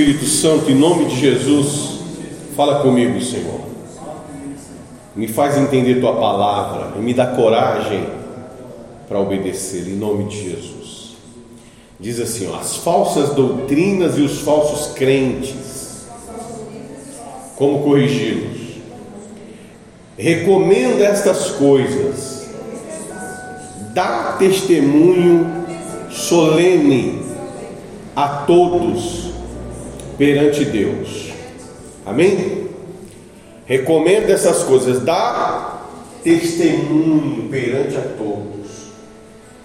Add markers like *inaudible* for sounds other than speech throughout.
Espírito Santo, em nome de Jesus, fala comigo, Senhor. Me faz entender tua palavra e me dá coragem para obedecer, em nome de Jesus. Diz assim: ó, as falsas doutrinas e os falsos crentes, como corrigi-los? Recomenda estas coisas, dá testemunho solene a todos perante Deus. Amém? Recomenda essas coisas, dá testemunho perante a todos,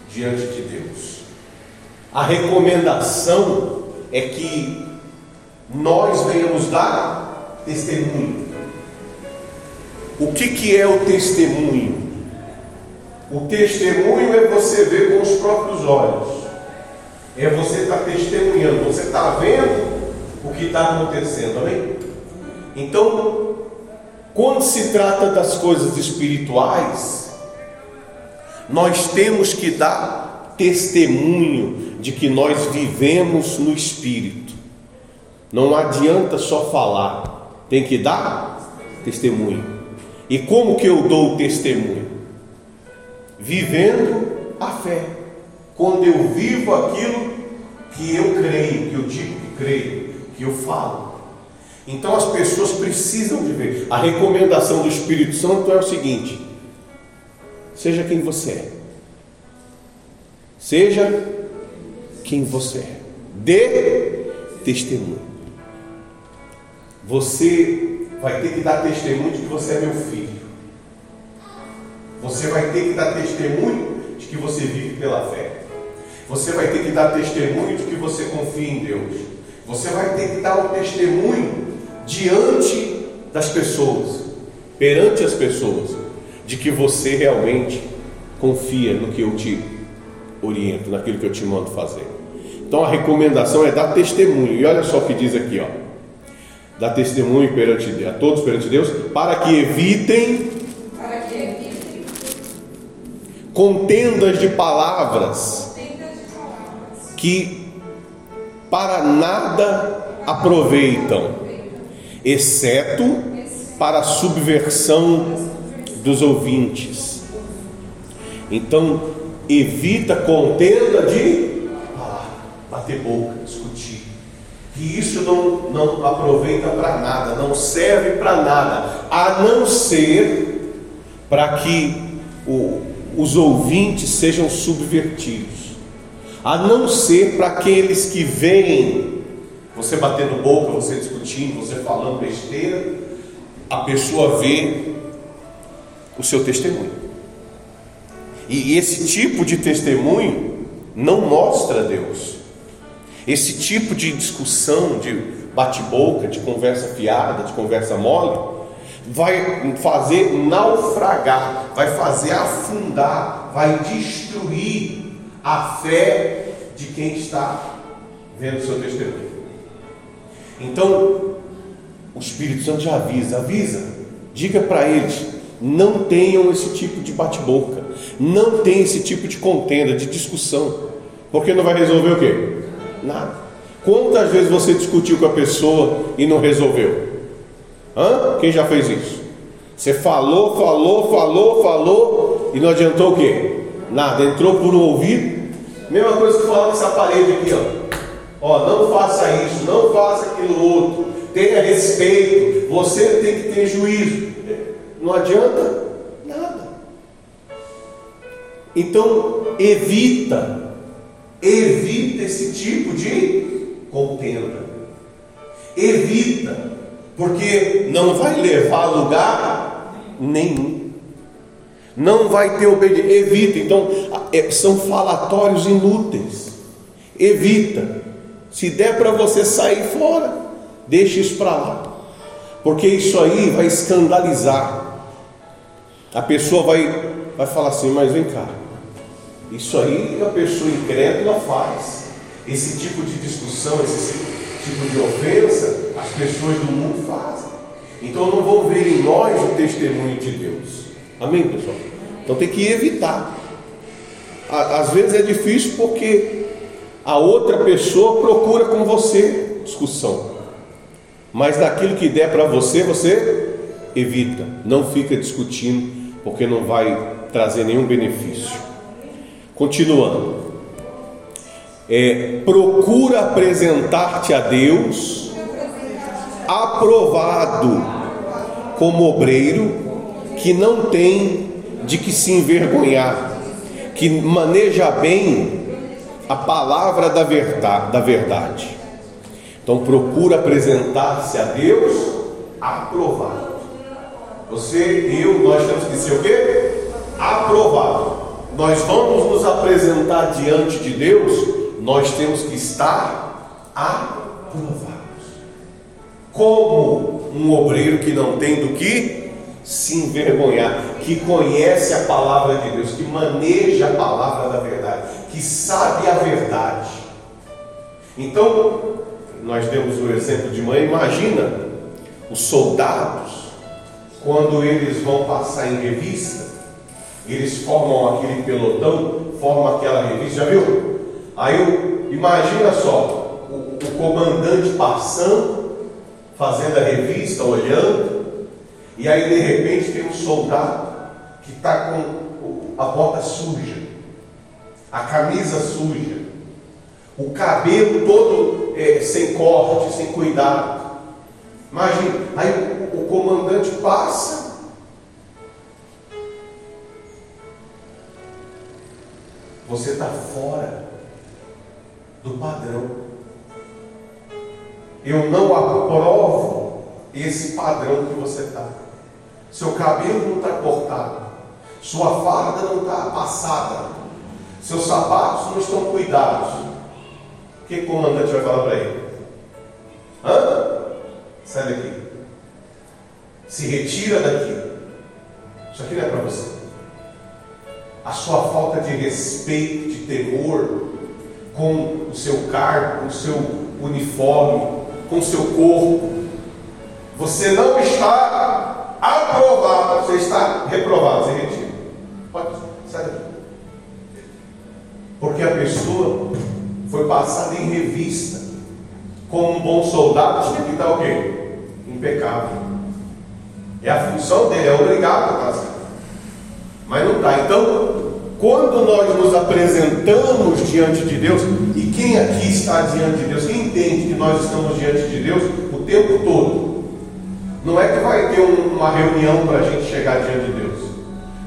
diante de Deus. A recomendação é que nós venhamos dar testemunho. O que, que é o testemunho? O testemunho é você ver com os próprios olhos. É você estar tá testemunhando, você está vendo o que está acontecendo, amém? Então, quando se trata das coisas espirituais, nós temos que dar testemunho de que nós vivemos no Espírito. Não adianta só falar, tem que dar testemunho. E como que eu dou testemunho? Vivendo a fé quando eu vivo aquilo que eu creio, que eu digo que creio, que eu falo. Então as pessoas precisam de ver. A recomendação do Espírito Santo é o seguinte: seja quem você é. Seja quem você é. Dê testemunho. Você vai ter que dar testemunho de que você é meu filho. Você vai ter que dar testemunho de que você vive pela fé. Você vai ter que dar testemunho de que você confia em Deus. Você vai ter que dar o um testemunho diante das pessoas, perante as pessoas, de que você realmente confia no que eu te oriento, naquilo que eu te mando fazer. Então a recomendação é dar testemunho. E olha só o que diz aqui, ó. Dar testemunho perante a todos perante Deus, para que evitem, para que evitem contendas de palavras que para nada aproveitam, exceto para a subversão dos ouvintes. Então, evita contenda de falar, bater boca, discutir. Que isso não, não aproveita para nada, não serve para nada, a não ser para que o, os ouvintes sejam subvertidos a não ser para aqueles que veem você batendo boca, você discutindo, você falando besteira, a pessoa vê o seu testemunho. E esse tipo de testemunho não mostra Deus. Esse tipo de discussão, de bate-boca, de conversa fiada, de conversa mole, vai fazer naufragar, vai fazer afundar, vai destruir a fé de quem está vendo o seu testemunho. Então, o Espírito Santo já avisa, avisa, diga para eles, não tenham esse tipo de bate-boca, não tenham esse tipo de contenda, de discussão, porque não vai resolver o quê? Nada. Quantas vezes você discutiu com a pessoa e não resolveu? Hã? Quem já fez isso? Você falou, falou, falou, falou e não adiantou o quê? Nada, entrou por um ouvido Mesma coisa que falando essa parede aqui, ó. Ó, não faça isso, não faça aquilo outro. Tenha respeito. Você tem que ter juízo. Não adianta nada. Então, evita. Evita esse tipo de contenda. Evita, porque não vai levar a lugar nenhum não vai ter obediência. Evita. Então, é, são falatórios inúteis. Evita. Se der para você sair fora, deixe isso para lá. Porque isso aí vai escandalizar. A pessoa vai, vai falar assim, mas vem cá. Isso aí a pessoa incrédula faz. Esse tipo de discussão, esse tipo de ofensa, as pessoas do mundo fazem. Então não vão ver em nós o testemunho de Deus. Amém, pessoal? Então tem que evitar. Às vezes é difícil porque a outra pessoa procura com você. discussão. Mas naquilo que der para você, você evita. Não fica discutindo, porque não vai trazer nenhum benefício. Continuando. É, procura apresentar-te a Deus aprovado como obreiro que não tem de que se envergonhar, que maneja bem a palavra da verdade. Da verdade. Então procura apresentar-se a Deus aprovado. Você e eu, nós temos que ser o quê? Aprovado. Nós vamos nos apresentar diante de Deus, nós temos que estar aprovados. Como um obreiro que não tem do que se envergonhar, que conhece a palavra de Deus, que maneja a palavra da verdade, que sabe a verdade. Então, nós demos o exemplo de manhã, imagina os soldados, quando eles vão passar em revista, eles formam aquele pelotão, formam aquela revista, já viu? Aí imagina só, o, o comandante passando, fazendo a revista, olhando, e aí de repente tem um soldado que está com a bota suja, a camisa suja, o cabelo todo é, sem corte, sem cuidado. Imagina, aí o, o comandante passa. Você está fora do padrão. Eu não aprovo esse padrão que você está. Seu cabelo não está cortado, sua farda não está passada, seus sapatos não estão cuidados. O que o comandante vai falar para ele? Hã? Sai daqui. Se retira daqui. Isso aqui não é para você. A sua falta de respeito, de temor com o seu cargo, com o seu uniforme, com o seu corpo. Você não está aprovado, você está reprovado, você retira. Pode, sai daqui. Porque a pessoa foi passada em revista. Como um bom soldado, tinha que estar o quê? Impecável. É a função dele, é obrigado a fazer. Mas não está. Então, quando nós nos apresentamos diante de Deus, e quem aqui está diante de Deus, quem entende que nós estamos diante de Deus o tempo todo, não é que vai ter um, uma reunião para a gente chegar diante de Deus.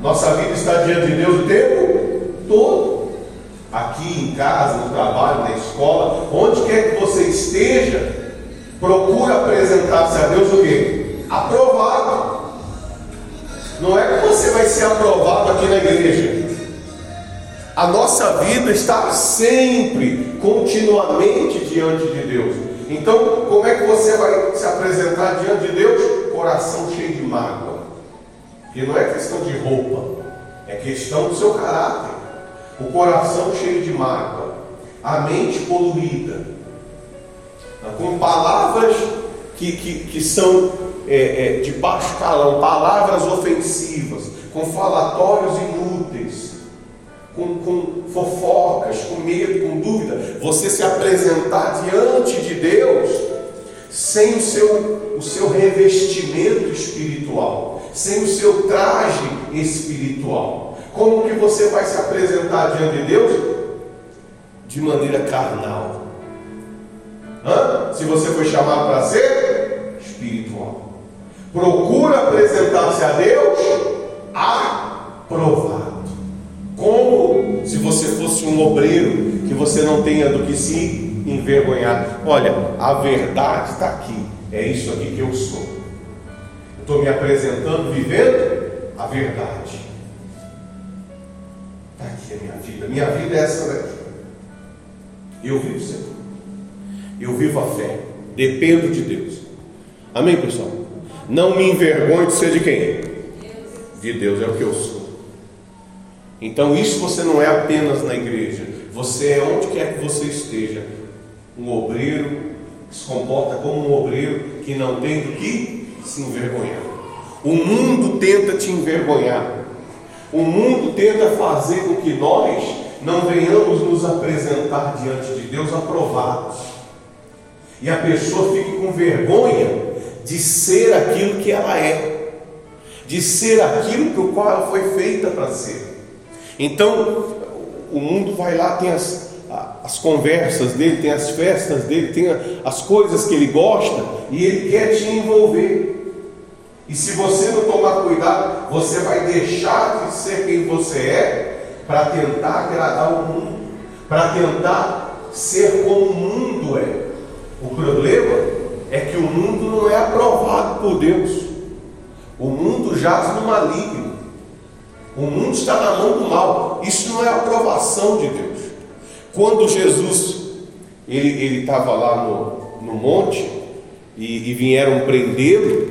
Nossa vida está diante de Deus o tempo todo. Aqui em casa, no trabalho, na escola, onde quer que você esteja, procura apresentar-se a Deus o quê? Aprovado. Não é que você vai ser aprovado aqui na igreja. A nossa vida está sempre, continuamente diante de Deus. Então, como é que você vai se apresentar diante de Deus? Coração cheio de mágoa. Porque não é questão de roupa, é questão do seu caráter. O coração cheio de mágoa, a mente poluída, com palavras que, que, que são é, é, de baixo calão, palavras ofensivas, com falatórios inúteis com, com fofocas, com medo, com dúvida, você se apresentar diante de Deus sem o seu, o seu revestimento espiritual, sem o seu traje espiritual. Como que você vai se apresentar diante de Deus? De maneira carnal. Hã? Se você foi chamado para ser espiritual. Procura apresentar-se a Deus aprovado. Como se você fosse um obreiro que você não tenha do que se envergonhar. Olha, a verdade está aqui. É isso aqui que eu sou. Estou me apresentando, vivendo a verdade. Está aqui a minha vida. Minha vida é essa daqui. Eu vivo Senhor. Eu vivo a fé. Dependo de Deus. Amém, pessoal? Não me envergonhe de ser de quem? De Deus é o que eu sou. Então, isso você não é apenas na igreja, você é onde quer que você esteja. Um obreiro se comporta como um obreiro que não tem do que se envergonhar. O mundo tenta te envergonhar. O mundo tenta fazer com que nós não venhamos nos apresentar diante de Deus aprovados. E a pessoa fica com vergonha de ser aquilo que ela é, de ser aquilo para o qual ela foi feita para ser. Então, o mundo vai lá, tem as, as conversas dele, tem as festas dele, tem as coisas que ele gosta e ele quer te envolver. E se você não tomar cuidado, você vai deixar de ser quem você é para tentar agradar o mundo, para tentar ser como o mundo é. O problema é que o mundo não é aprovado por Deus. O mundo jaz no maligno. O mundo está na mão do mal. Isso não é aprovação de Deus. Quando Jesus ele estava lá no, no monte e, e vieram prendê-lo,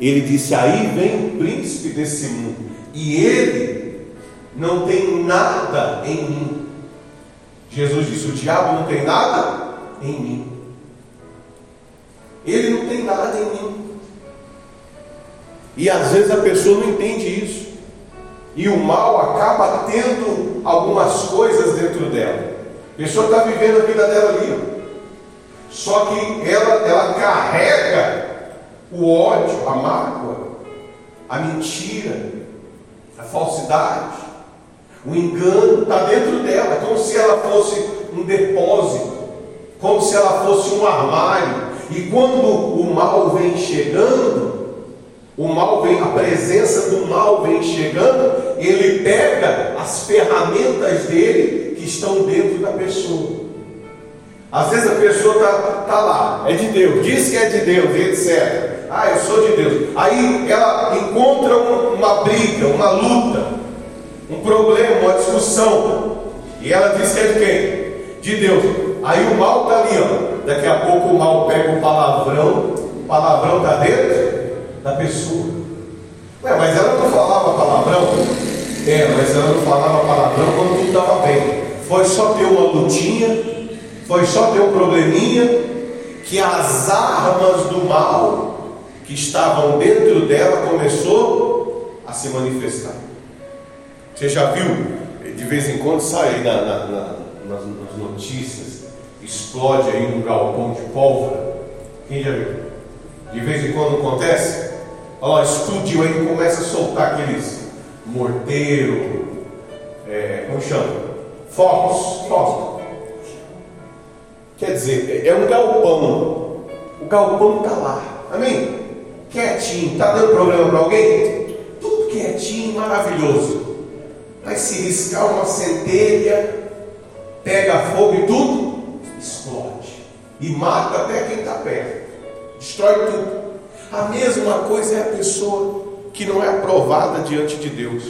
ele disse: Aí vem o príncipe desse mundo, e ele não tem nada em mim. Jesus disse: O diabo não tem nada em mim. Ele não tem nada em mim. E às vezes a pessoa não entende isso. E o mal acaba tendo algumas coisas dentro dela. A pessoa está vivendo a vida dela ali. Só que ela, ela carrega o ódio, a mágoa, a mentira, a falsidade, o engano está dentro dela, como se ela fosse um depósito, como se ela fosse um armário. E quando o mal vem chegando, o mal vem, a presença do mal vem chegando, ele pega as ferramentas dele que estão dentro da pessoa. Às vezes a pessoa está tá lá, é de Deus, diz que é de Deus, etc. Ah, eu sou de Deus. Aí ela encontra uma briga, uma luta, um problema, uma discussão. E ela diz que é de quem? De Deus. Aí o mal está ali, ó. Daqui a pouco o mal pega o palavrão, o palavrão está dentro da pessoa. Ué, mas ela não falava palavrão? É, mas ela não falava palavrão quando tudo estava bem. Foi só ter uma lutinha foi só ter um probleminha que as armas do mal que estavam dentro dela começou a se manifestar. Você já viu? De vez em quando sai na, na, na, nas, nas notícias, explode aí um galpão de pólvora. Quem já viu? De vez em quando acontece? Lá, explodiu aí começa a soltar aqueles morteiro, é, como chama? Fogos, fogos. Quer dizer, é um galpão. O galpão está lá. Amém? Quietinho. Está dando problema para alguém? Tudo quietinho, maravilhoso. Mas se riscar uma centelha, pega fogo e tudo explode. E mata até quem está perto. Destrói tudo. A mesma coisa é a pessoa que não é aprovada diante de Deus.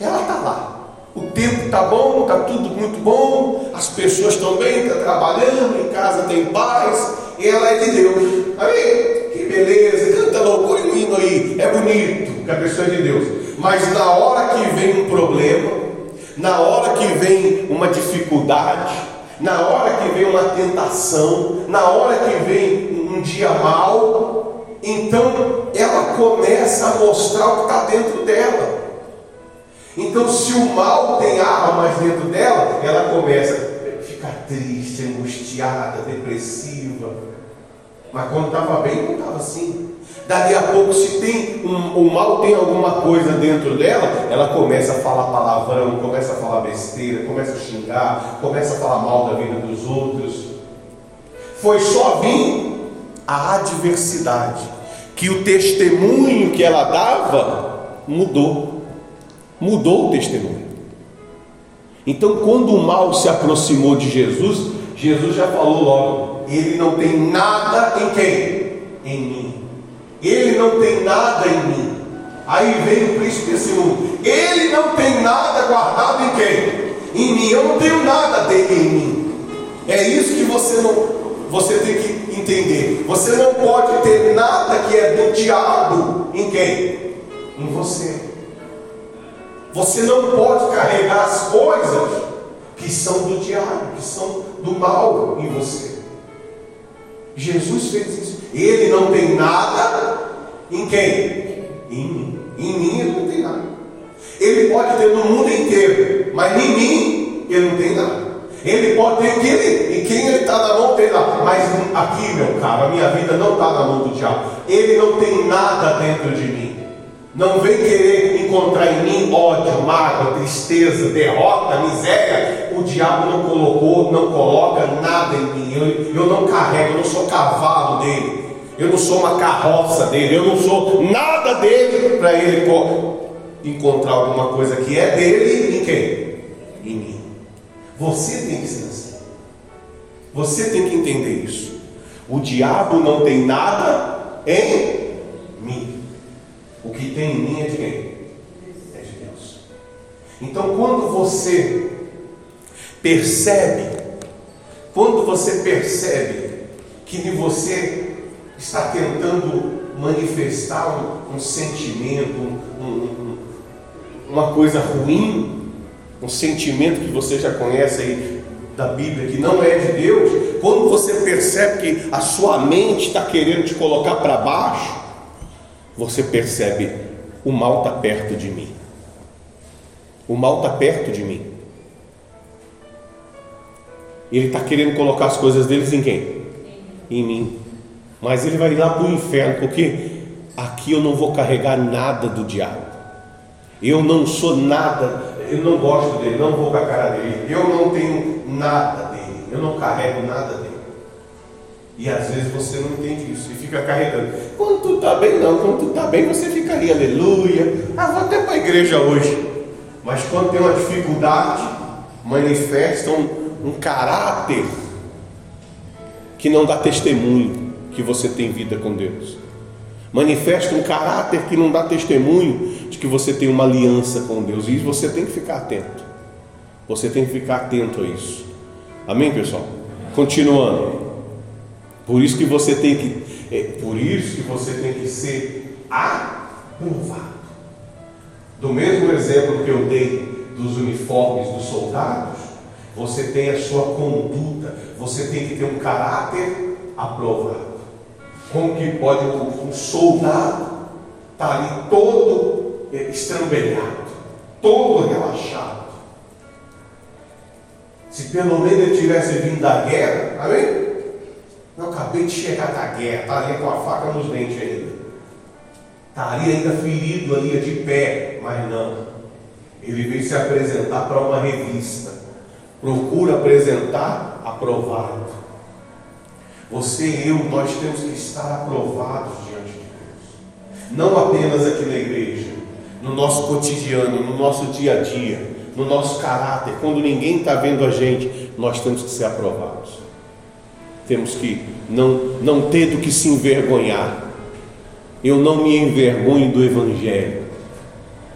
Ela está lá o tempo está bom, está tudo muito bom, as pessoas estão bem, estão tá trabalhando, em casa tem paz, e ela é de Deus. Amém? Que beleza, canta loucura e hino aí, é bonito que a pessoa é de Deus. Mas na hora que vem um problema, na hora que vem uma dificuldade, na hora que vem uma tentação, na hora que vem um dia mal, então ela começa a mostrar o que está dentro dela. Então, se o mal tem armas dentro dela, ela começa a ficar triste, angustiada, depressiva. Mas quando estava bem, não estava assim. Daqui a pouco, se tem um, o mal tem alguma coisa dentro dela, ela começa a falar palavrão, começa a falar besteira, começa a xingar, começa a falar mal da vida dos outros. Foi só vir a adversidade que o testemunho que ela dava mudou mudou o testemunho. Então, quando o mal se aproximou de Jesus, Jesus já falou logo: Ele não tem nada em quem? Em mim. Ele não tem nada em mim. Aí vem o príncipe desse mundo. Ele não tem nada guardado em quem? Em mim. Eu não tenho nada dele em mim. É isso que você não você tem que entender. Você não pode ter nada que é do diabo em quem? Em você. Você não pode carregar as coisas que são do diabo, que são do mal em você. Jesus fez isso. Ele não tem nada em quem? Em mim. Em mim ele não tem nada. Ele pode ter no mundo inteiro, mas em mim ele não tem nada. Ele pode ter que ele, e quem ele está na mão dele lá. Mas aqui, meu caro, a minha vida não está na mão do diabo. Ele não tem nada dentro de mim. Não vem querer encontrar em mim ódio, mágoa, tristeza, derrota, miséria. O diabo não colocou, não coloca nada em mim. Eu, eu não carrego, eu não sou cavalo dele. Eu não sou uma carroça dele. Eu não sou nada dele para ele encontrar alguma coisa que é dele em quem? Em mim. Você tem que ser assim. Você tem que entender isso. O diabo não tem nada em mim. O que tem em mim é de quem? É de Deus. Então, quando você percebe, quando você percebe que você está tentando manifestar um, um sentimento, um, um, uma coisa ruim, um sentimento que você já conhece aí da Bíblia que não é de Deus, quando você percebe que a sua mente está querendo te colocar para baixo, você percebe: o mal está perto de mim. O mal está perto de mim. Ele está querendo colocar as coisas deles em quem? Em mim. Mas ele vai lá para o inferno, porque aqui eu não vou carregar nada do diabo. Eu não sou nada, eu não gosto dele, não vou com a cara dele. Eu não tenho nada dele, eu não carrego nada dele. E às vezes você não entende isso e fica carregando. Quando tu está bem, não. Quando tu está bem, você fica ali, aleluia. Ah, vou até para a igreja hoje. Mas quando tem uma dificuldade, manifesta um, um caráter que não dá testemunho que você tem vida com Deus. Manifesta um caráter que não dá testemunho de que você tem uma aliança com Deus. E você tem que ficar atento. Você tem que ficar atento a isso. Amém, pessoal? Continuando. Por isso que você tem que, é, por isso que você tem que ser aprovado. Do mesmo exemplo que eu dei dos uniformes dos soldados, você tem a sua conduta, você tem que ter um caráter aprovado. Como que pode um soldado estar tá ali todo é, estrambelhado, todo relaxado? Se pelo menos ele tivesse vindo da guerra, amém? Eu acabei de chegar da guerra, está ali com a faca nos dentes ainda. Está ali ainda ferido ali de pé, mas não. Ele veio se apresentar para uma revista. Procura apresentar aprovado. Você e eu, nós temos que estar aprovados diante de Deus. Não apenas aqui na igreja, no nosso cotidiano, no nosso dia a dia, no nosso caráter. Quando ninguém está vendo a gente, nós temos que ser aprovados. Temos que não, não ter do que se envergonhar. Eu não me envergonho do Evangelho.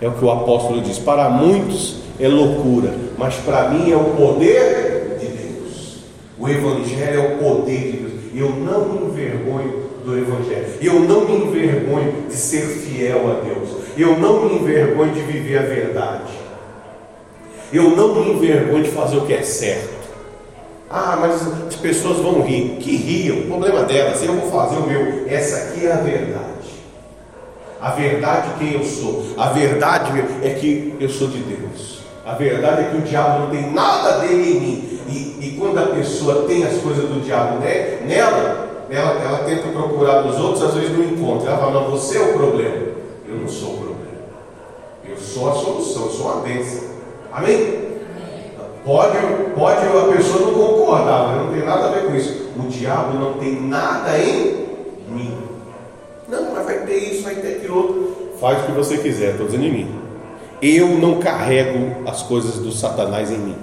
É o que o apóstolo diz. Para muitos é loucura, mas para mim é o poder de Deus. O Evangelho é o poder de. Eu não me envergonho do Evangelho. Eu não me envergonho de ser fiel a Deus. Eu não me envergonho de viver a verdade. Eu não me envergonho de fazer o que é certo. Ah, mas as pessoas vão rir. Que riam, problema delas, eu vou fazer o meu. Essa aqui é a verdade. A verdade quem eu sou. A verdade é que eu sou de Deus. A verdade é que o diabo não tem nada dele em mim. E, e quando a pessoa tem as coisas do diabo né, nela, ela, ela tenta procurar nos outros, às vezes não encontra. Ela fala, não, você é o problema. Eu não sou o problema. Eu sou a solução, eu sou a bênção. Amém? Pode, pode a pessoa não concordar, mas não tem nada a ver com isso. O diabo não tem nada em mim. Não, mas vai ter isso, vai ter aquilo outro. Faz o que você quiser, estou dizendo em mim. Eu não carrego as coisas do Satanás em mim.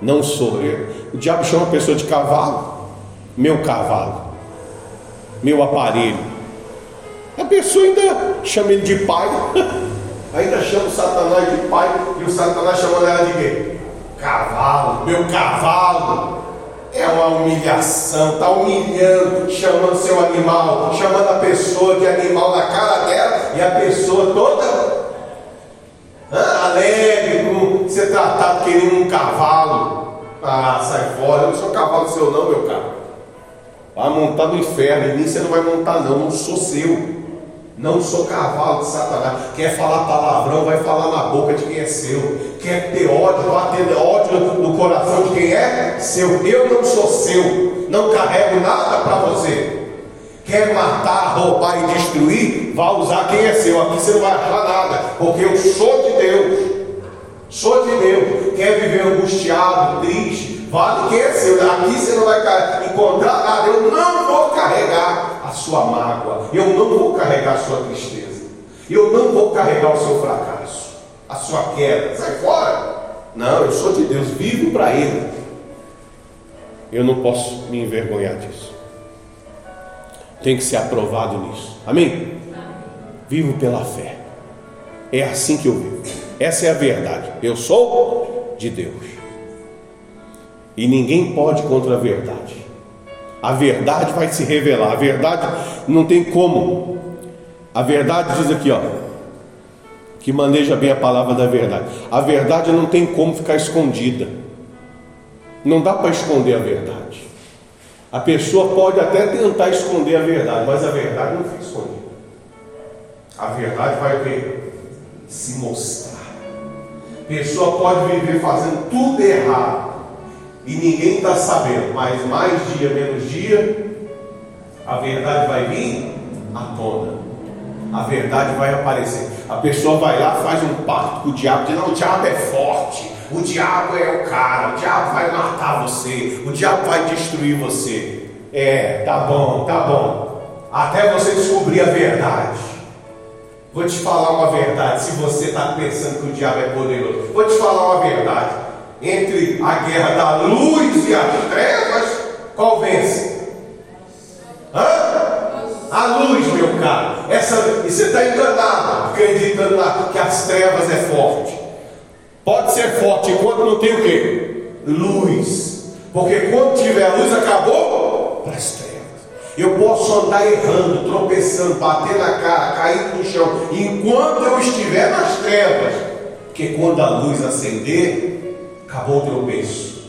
Não sou eu. O diabo chama a pessoa de cavalo, meu cavalo, meu aparelho. A pessoa ainda chama ele de pai, *laughs* ainda chama o Satanás de pai, e o Satanás chama ela de quê? Cavalo, meu cavalo. É uma humilhação, está humilhando, chamando seu animal, chamando a pessoa de animal na cara dela, e a pessoa toda alegre, com ser tratado querendo um cavalo. Ah, sai fora, eu não sou cavalo seu não, meu caro. Vai montar no inferno, e nem você não vai montar não, não sou seu. Não sou cavalo de Satanás. Quer falar palavrão, vai falar na boca de quem é seu. Quer ter ódio, vai ter ódio no coração de quem é seu. Eu não sou seu. Não carrego nada para você. Quer matar, roubar e destruir? Vá usar quem é seu. Aqui você não vai achar nada. Porque eu sou de Deus. Sou de Deus. Quer viver angustiado, triste? Vale quem é seu. Aqui você não vai encontrar nada. Eu não vou carregar a sua mágoa. Eu não vou carregar a sua tristeza. Eu não vou carregar o seu fracasso, a sua queda. Sai fora. Não, eu sou de Deus. Vivo para Ele. Eu não posso me envergonhar disso tem que ser aprovado nisso. Amém? Vivo pela fé. É assim que eu vivo. Essa é a verdade. Eu sou de Deus. E ninguém pode contra a verdade. A verdade vai se revelar. A verdade não tem como. A verdade diz aqui, ó, que maneja bem a palavra da verdade. A verdade não tem como ficar escondida. Não dá para esconder a verdade. A pessoa pode até tentar esconder a verdade, mas a verdade não fica escondida. A verdade vai ver, se mostrar. A pessoa pode viver fazendo tudo errado e ninguém está sabendo, mas mais dia, menos dia, a verdade vai vir à tona. A verdade vai aparecer. A pessoa vai lá, faz um pacto com o diabo, diz: Não, o diabo é forte, o diabo é o cara, o diabo vai matar você, o diabo vai destruir você. É, tá bom, tá bom. Até você descobrir a verdade. Vou te falar uma verdade. Se você está pensando que o diabo é poderoso, vou te falar uma verdade. Entre a guerra da luz e as trevas, qual vence? Hã? A luz, meu caro. Essa, e você está enganado, acreditando que as trevas é forte. Pode ser forte enquanto não tem o quê? Luz. Porque quando tiver luz, acabou para as trevas. Eu posso andar errando, tropeçando, bater na cara, cair no chão, enquanto eu estiver nas trevas. Porque quando a luz acender, acabou o tropeço,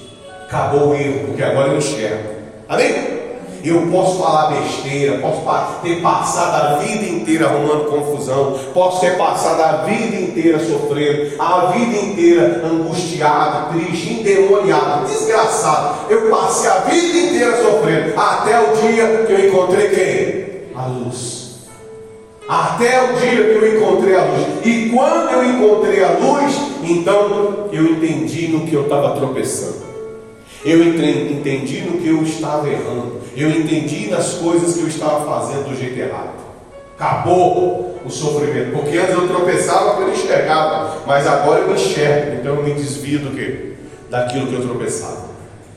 acabou o erro, porque agora eu enxergo. Amém? Eu posso falar besteira, posso ter passado a vida inteira arrumando confusão, posso ter passado a vida inteira sofrendo, a vida inteira angustiado, triste, endemoniado, desgraçado. Eu passei a vida inteira sofrendo, até o dia que eu encontrei quem? A luz. Até o dia que eu encontrei a luz. E quando eu encontrei a luz, então eu entendi no que eu estava tropeçando. Eu entendi no que eu estava errando. Eu entendi nas coisas que eu estava fazendo do jeito errado. Acabou o sofrimento. Porque antes eu tropeçava porque eu não enxergava. Mas agora eu enxergo. Então eu me desvio do que? Daquilo que eu tropeçava.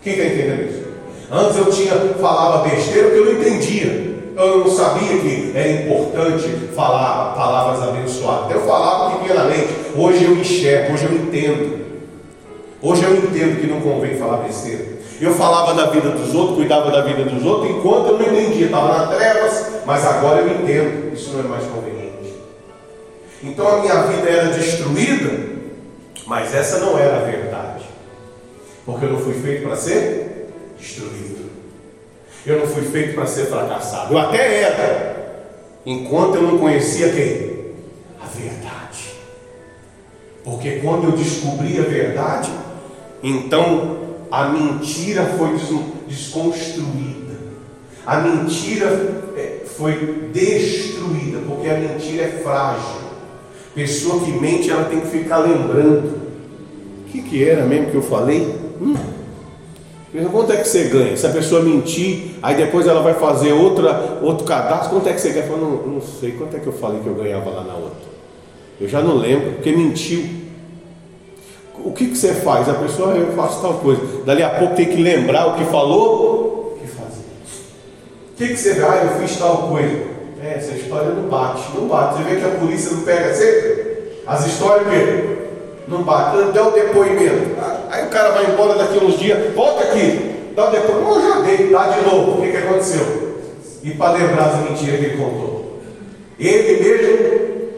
Quem está entendendo isso? Antes eu tinha, falava besteira porque eu não entendia. Eu não sabia que era importante falar palavras abençoadas. Eu falava que vinha na mente. Hoje eu enxergo, hoje eu entendo. Hoje eu entendo que não convém falar besteira. Eu falava da vida dos outros, cuidava da vida dos outros, enquanto eu não entendia, estava nas trevas, mas agora eu entendo, isso não é mais conveniente. Então a minha vida era destruída, mas essa não era a verdade, porque eu não fui feito para ser destruído, eu não fui feito para ser fracassado, eu até era, enquanto eu não conhecia quem? A verdade, porque quando eu descobri a verdade, então a mentira foi desconstruída, a mentira é, foi destruída, porque a mentira é frágil. Pessoa que mente, ela tem que ficar lembrando. O que, que era mesmo que eu falei? Hum. Quanto é que você ganha? Se a pessoa mentir, aí depois ela vai fazer outra, outro cadastro, quanto é que você ganha? Eu não, não sei, quanto é que eu falei que eu ganhava lá na outra? Eu já não lembro, porque mentiu o que, que você faz? A pessoa, eu faço tal coisa. Dali a pouco tem que lembrar o que falou, o que fazer. O que, que você vai? Ah, eu fiz tal coisa. É, essa história não bate, não bate. Você vê que a polícia não pega sempre? As histórias que não bate. Dá o depoimento. Aí o cara vai embora daqui uns dias, volta aqui, dá o depoimento. Oh, já dei, dá de novo. O que, que aconteceu? E para lembrar as mentiras que ele contou. Ele mesmo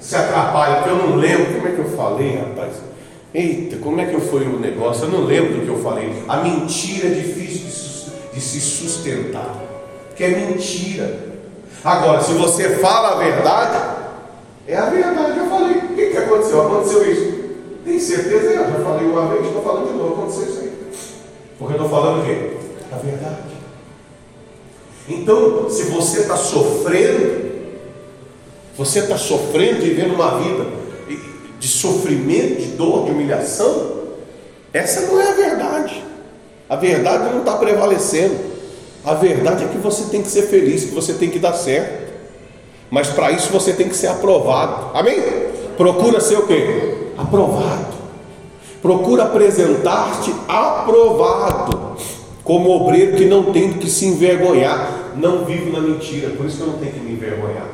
se atrapalha, porque eu não lembro. Como é que eu falei, rapaz? Eita, como é que foi o negócio? Eu não lembro do que eu falei. A mentira é difícil de se sustentar. Que é mentira. Agora, se você fala a verdade, é a verdade. Eu falei, o que, que aconteceu? Aconteceu isso. Tem certeza? Eu já falei uma vez, estou falando de novo, aconteceu isso aí. Porque eu estou falando o quê? A verdade. Então, se você está sofrendo, você está sofrendo, vivendo uma vida de sofrimento, de dor, de humilhação, essa não é a verdade. A verdade não está prevalecendo. A verdade é que você tem que ser feliz, que você tem que dar certo. Mas para isso você tem que ser aprovado. Amém? Procura ser o quê? Aprovado. Procura apresentar-te aprovado. Como obreiro que não tem que se envergonhar. Não vive na mentira. Por isso que eu não tenho que me envergonhar.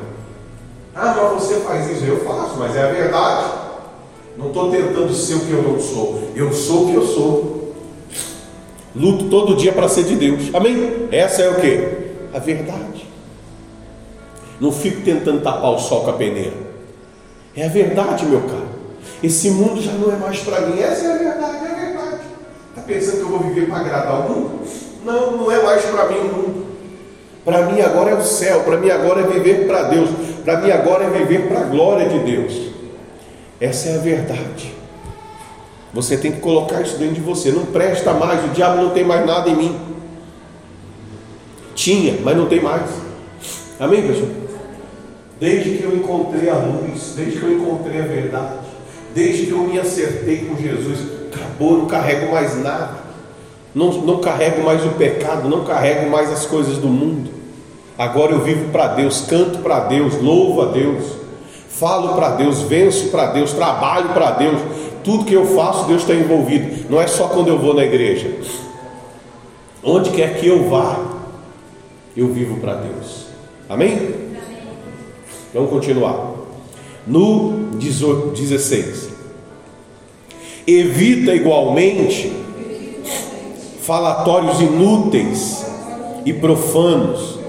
Ah, mas você faz isso. Eu faço, mas é a verdade. Não estou tentando ser o que eu não sou. Eu sou o que eu sou. Luto todo dia para ser de Deus. Amém? Essa é o que? A verdade. Não fico tentando tapar o sol com a peneira. É a verdade, meu caro. Esse mundo já não é mais para mim. Essa é a verdade, é a verdade. Está pensando que eu vou viver para agradar o mundo? Não, não é mais para mim o mundo. Para mim agora é o céu. Para mim agora é viver para Deus. Para mim agora é viver para a glória de Deus. Essa é a verdade. Você tem que colocar isso dentro de você. Não presta mais, o diabo não tem mais nada em mim. Tinha, mas não tem mais. Amém, pessoal? Desde que eu encontrei a luz, desde que eu encontrei a verdade, desde que eu me acertei com Jesus, acabou, não carrego mais nada. Não, não carrego mais o pecado, não carrego mais as coisas do mundo. Agora eu vivo para Deus, canto para Deus, louvo a Deus, falo para Deus, venço para Deus, trabalho para Deus, tudo que eu faço, Deus está envolvido. Não é só quando eu vou na igreja. Onde quer que eu vá, eu vivo para Deus. Amém? Vamos continuar. No 16. Evita igualmente falatórios inúteis e profanos,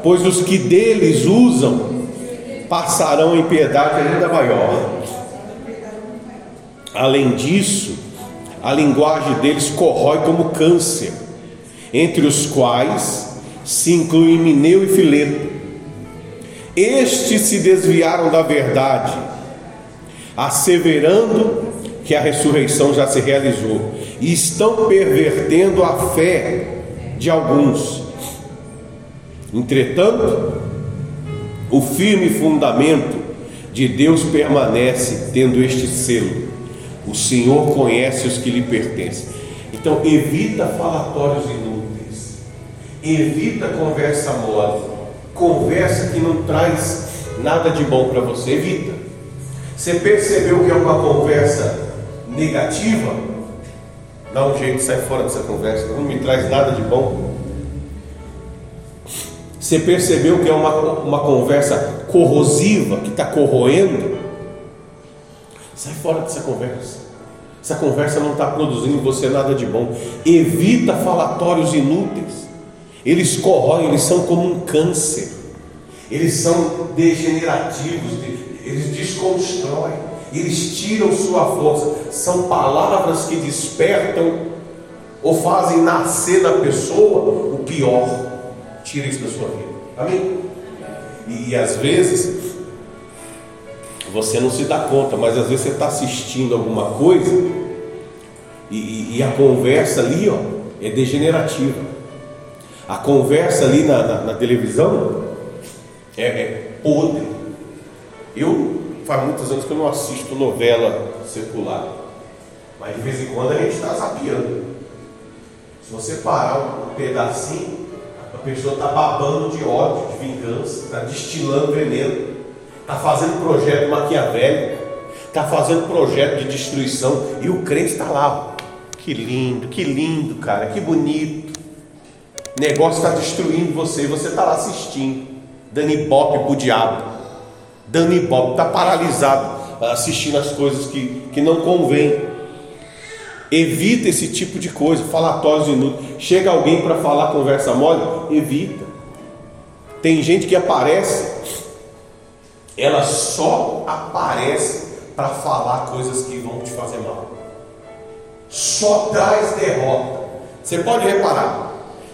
pois os que deles usam passarão em piedade ainda maior. Além disso, a linguagem deles corrói como câncer, entre os quais se incluem Mineu e Fileto. Estes se desviaram da verdade, asseverando que a ressurreição já se realizou, e estão pervertendo a fé de alguns. Entretanto, o firme fundamento de Deus permanece tendo este selo o Senhor conhece os que lhe pertencem. Então, evita falatórios inúteis. Evita conversa mole. Conversa que não traz nada de bom para você. Evita. Você percebeu que é uma conversa negativa? Dá um jeito, sai fora dessa conversa. Não me traz nada de bom. Você percebeu que é uma, uma conversa corrosiva, que está corroendo? Sai fora dessa conversa. Essa conversa não está produzindo em você nada de bom. Evita falatórios inúteis. Eles corroem, eles são como um câncer. Eles são degenerativos, eles desconstroem, eles tiram sua força. São palavras que despertam ou fazem nascer na pessoa o pior. Tira isso da sua vida. Amém? E, às vezes você não se dá conta, mas às vezes você está assistindo alguma coisa e, e, a conversa ali ó, é degenerativa. A conversa ali na, na, na televisão é, é podre. Eu faz muitos anos que eu não assisto novela circular, mas de vez em quando a gente está zapiando. Se você parar um pedacinho, a pessoa está babando de ódio, de vingança, está destilando veneno está fazendo projeto maquiavélico, está fazendo projeto de destruição, e o crente está lá. Que lindo, que lindo, cara, que bonito. O negócio está destruindo você, e você está lá assistindo, dando ibope para o diabo, dando ibope, está paralisado assistindo as coisas que, que não convém. Evita esse tipo de coisa, falatórios inúteis. Chega alguém para falar conversa mole, evita. Tem gente que aparece ela só aparece para falar coisas que vão te fazer mal. Só traz derrota. Você pode reparar.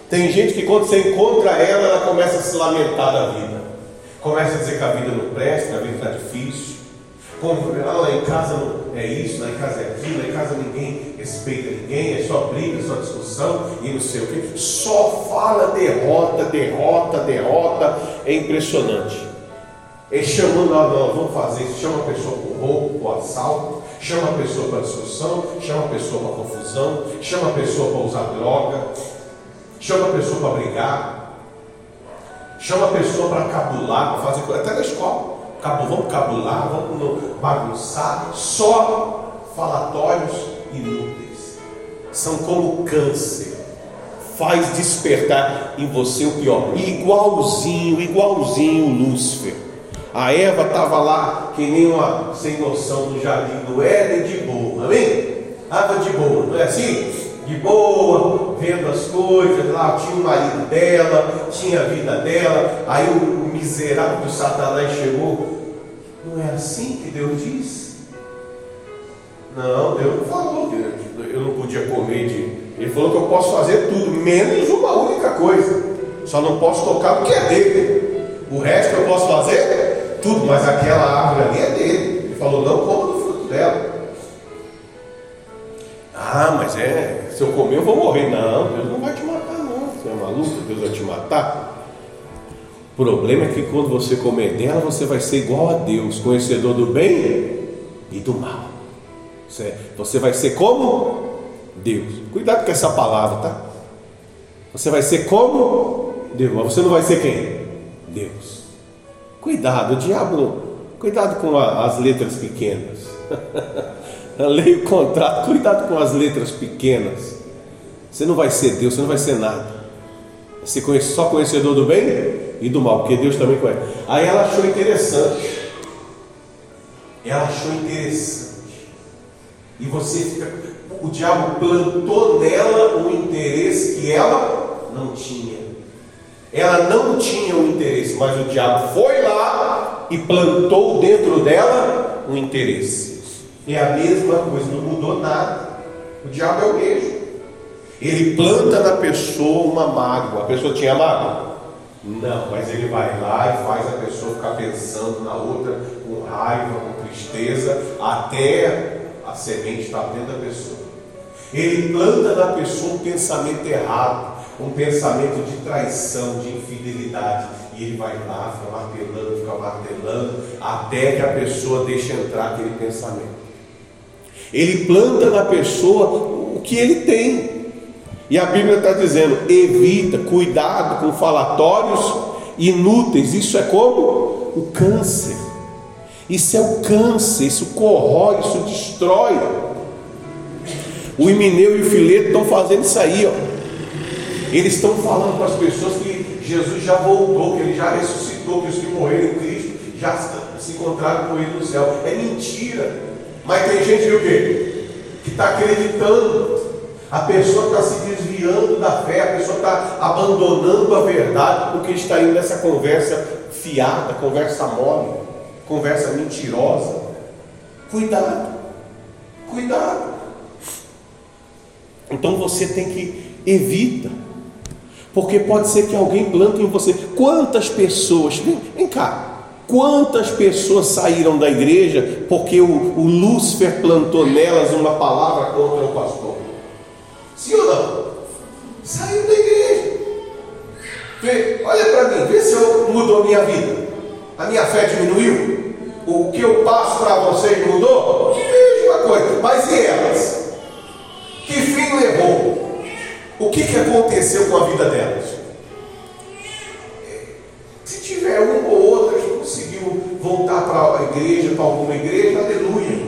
Tem gente que quando você encontra ela, ela começa a se lamentar da vida. Começa a dizer que a vida não presta, que a vida está difícil. Como, ah, lá em casa não é isso, lá em casa é aquilo, lá em casa ninguém respeita ninguém, é só briga, é só discussão e não sei o que. Só fala derrota, derrota, derrota. É impressionante. Ele chamando, ah, não, vamos fazer isso, chama a pessoa para o roubo, para o assalto, chama a pessoa para discussão, chama a pessoa para confusão, chama a pessoa para usar droga, chama a pessoa para brigar, chama a pessoa para cabular, para fazer coisa, até na escola. Cabo, vamos cabular, vamos bagunçar, só falatórios inúteis. São como câncer. Faz despertar em você o pior. Igualzinho, igualzinho Lúcifer. A Eva estava lá, que nem uma sem noção no jardim do Éden, de boa, amém? Estava de boa, não é assim? De boa, vendo as coisas, lá tinha o marido dela, tinha a vida dela, aí o miserável do Satanás chegou. Não é assim que Deus diz? Não, Deus não falou que eu não podia comer de. Ele falou que eu posso fazer tudo, menos uma única coisa. Só não posso tocar o que é dele. O resto eu posso fazer tudo, mas aquela árvore ali é dele. Ele falou, não coma do fruto dela. Ah, mas é, se eu comer eu vou morrer. Não, Deus não vai te matar, não. Você é maluco? Deus vai te matar? O problema é que quando você comer dela, você vai ser igual a Deus, conhecedor do bem e do mal. Você vai ser como Deus. Cuidado com essa palavra, tá? Você vai ser como Deus, mas você não vai ser quem? Deus. Cuidado, o diabo, cuidado com a, as letras pequenas. *laughs* Leia o contrato, cuidado com as letras pequenas. Você não vai ser Deus, você não vai ser nada. Você conhece, só conhecedor do bem e do mal, porque Deus também conhece. Aí ela achou interessante. Ela achou interessante. E você fica. O diabo plantou nela um interesse que ela não tinha. Ela não tinha um interesse, mas o diabo foi lá e plantou dentro dela um interesse. É a mesma coisa, não mudou nada. O diabo é o mesmo. Ele planta na pessoa uma mágoa. A pessoa tinha mágoa? Não, mas ele vai lá e faz a pessoa ficar pensando na outra com raiva, com tristeza, até a semente estar dentro da pessoa. Ele planta na pessoa um pensamento errado, um pensamento de traição, de infidelidade. E ele vai lá, fica martelando, fica martelando, até que a pessoa deixe entrar aquele pensamento. Ele planta na pessoa o que ele tem, e a Bíblia está dizendo: evita, cuidado com falatórios inúteis. Isso é como o câncer. Isso é o câncer, isso corrói, isso destrói. O Himeneu e o Fileto estão fazendo isso aí, ó. Eles estão falando para as pessoas que Jesus já voltou, que ele já ressuscitou, que os que morreram em Cristo já se encontraram com ele no céu. É mentira. Mas tem gente o quê? Que está acreditando. A pessoa está se desviando da fé, a pessoa está abandonando a verdade porque está indo nessa conversa fiada, conversa mole, conversa mentirosa. Cuidado, cuidado. Então você tem que evita, porque pode ser que alguém plante em você. Quantas pessoas, vem, vem cá, quantas pessoas saíram da igreja porque o, o Lúcifer plantou nelas uma palavra contra o pastor? Sim ou não? Saiu da igreja. Vê, olha para mim, vê se eu mudou a minha vida. A minha fé diminuiu? O que eu passo para vocês mudou? Mesma coisa. Mas e elas? Que fim levou? O que, que aconteceu com a vida delas? Se tiver um ou outra que conseguiu voltar para a igreja, para alguma igreja, aleluia.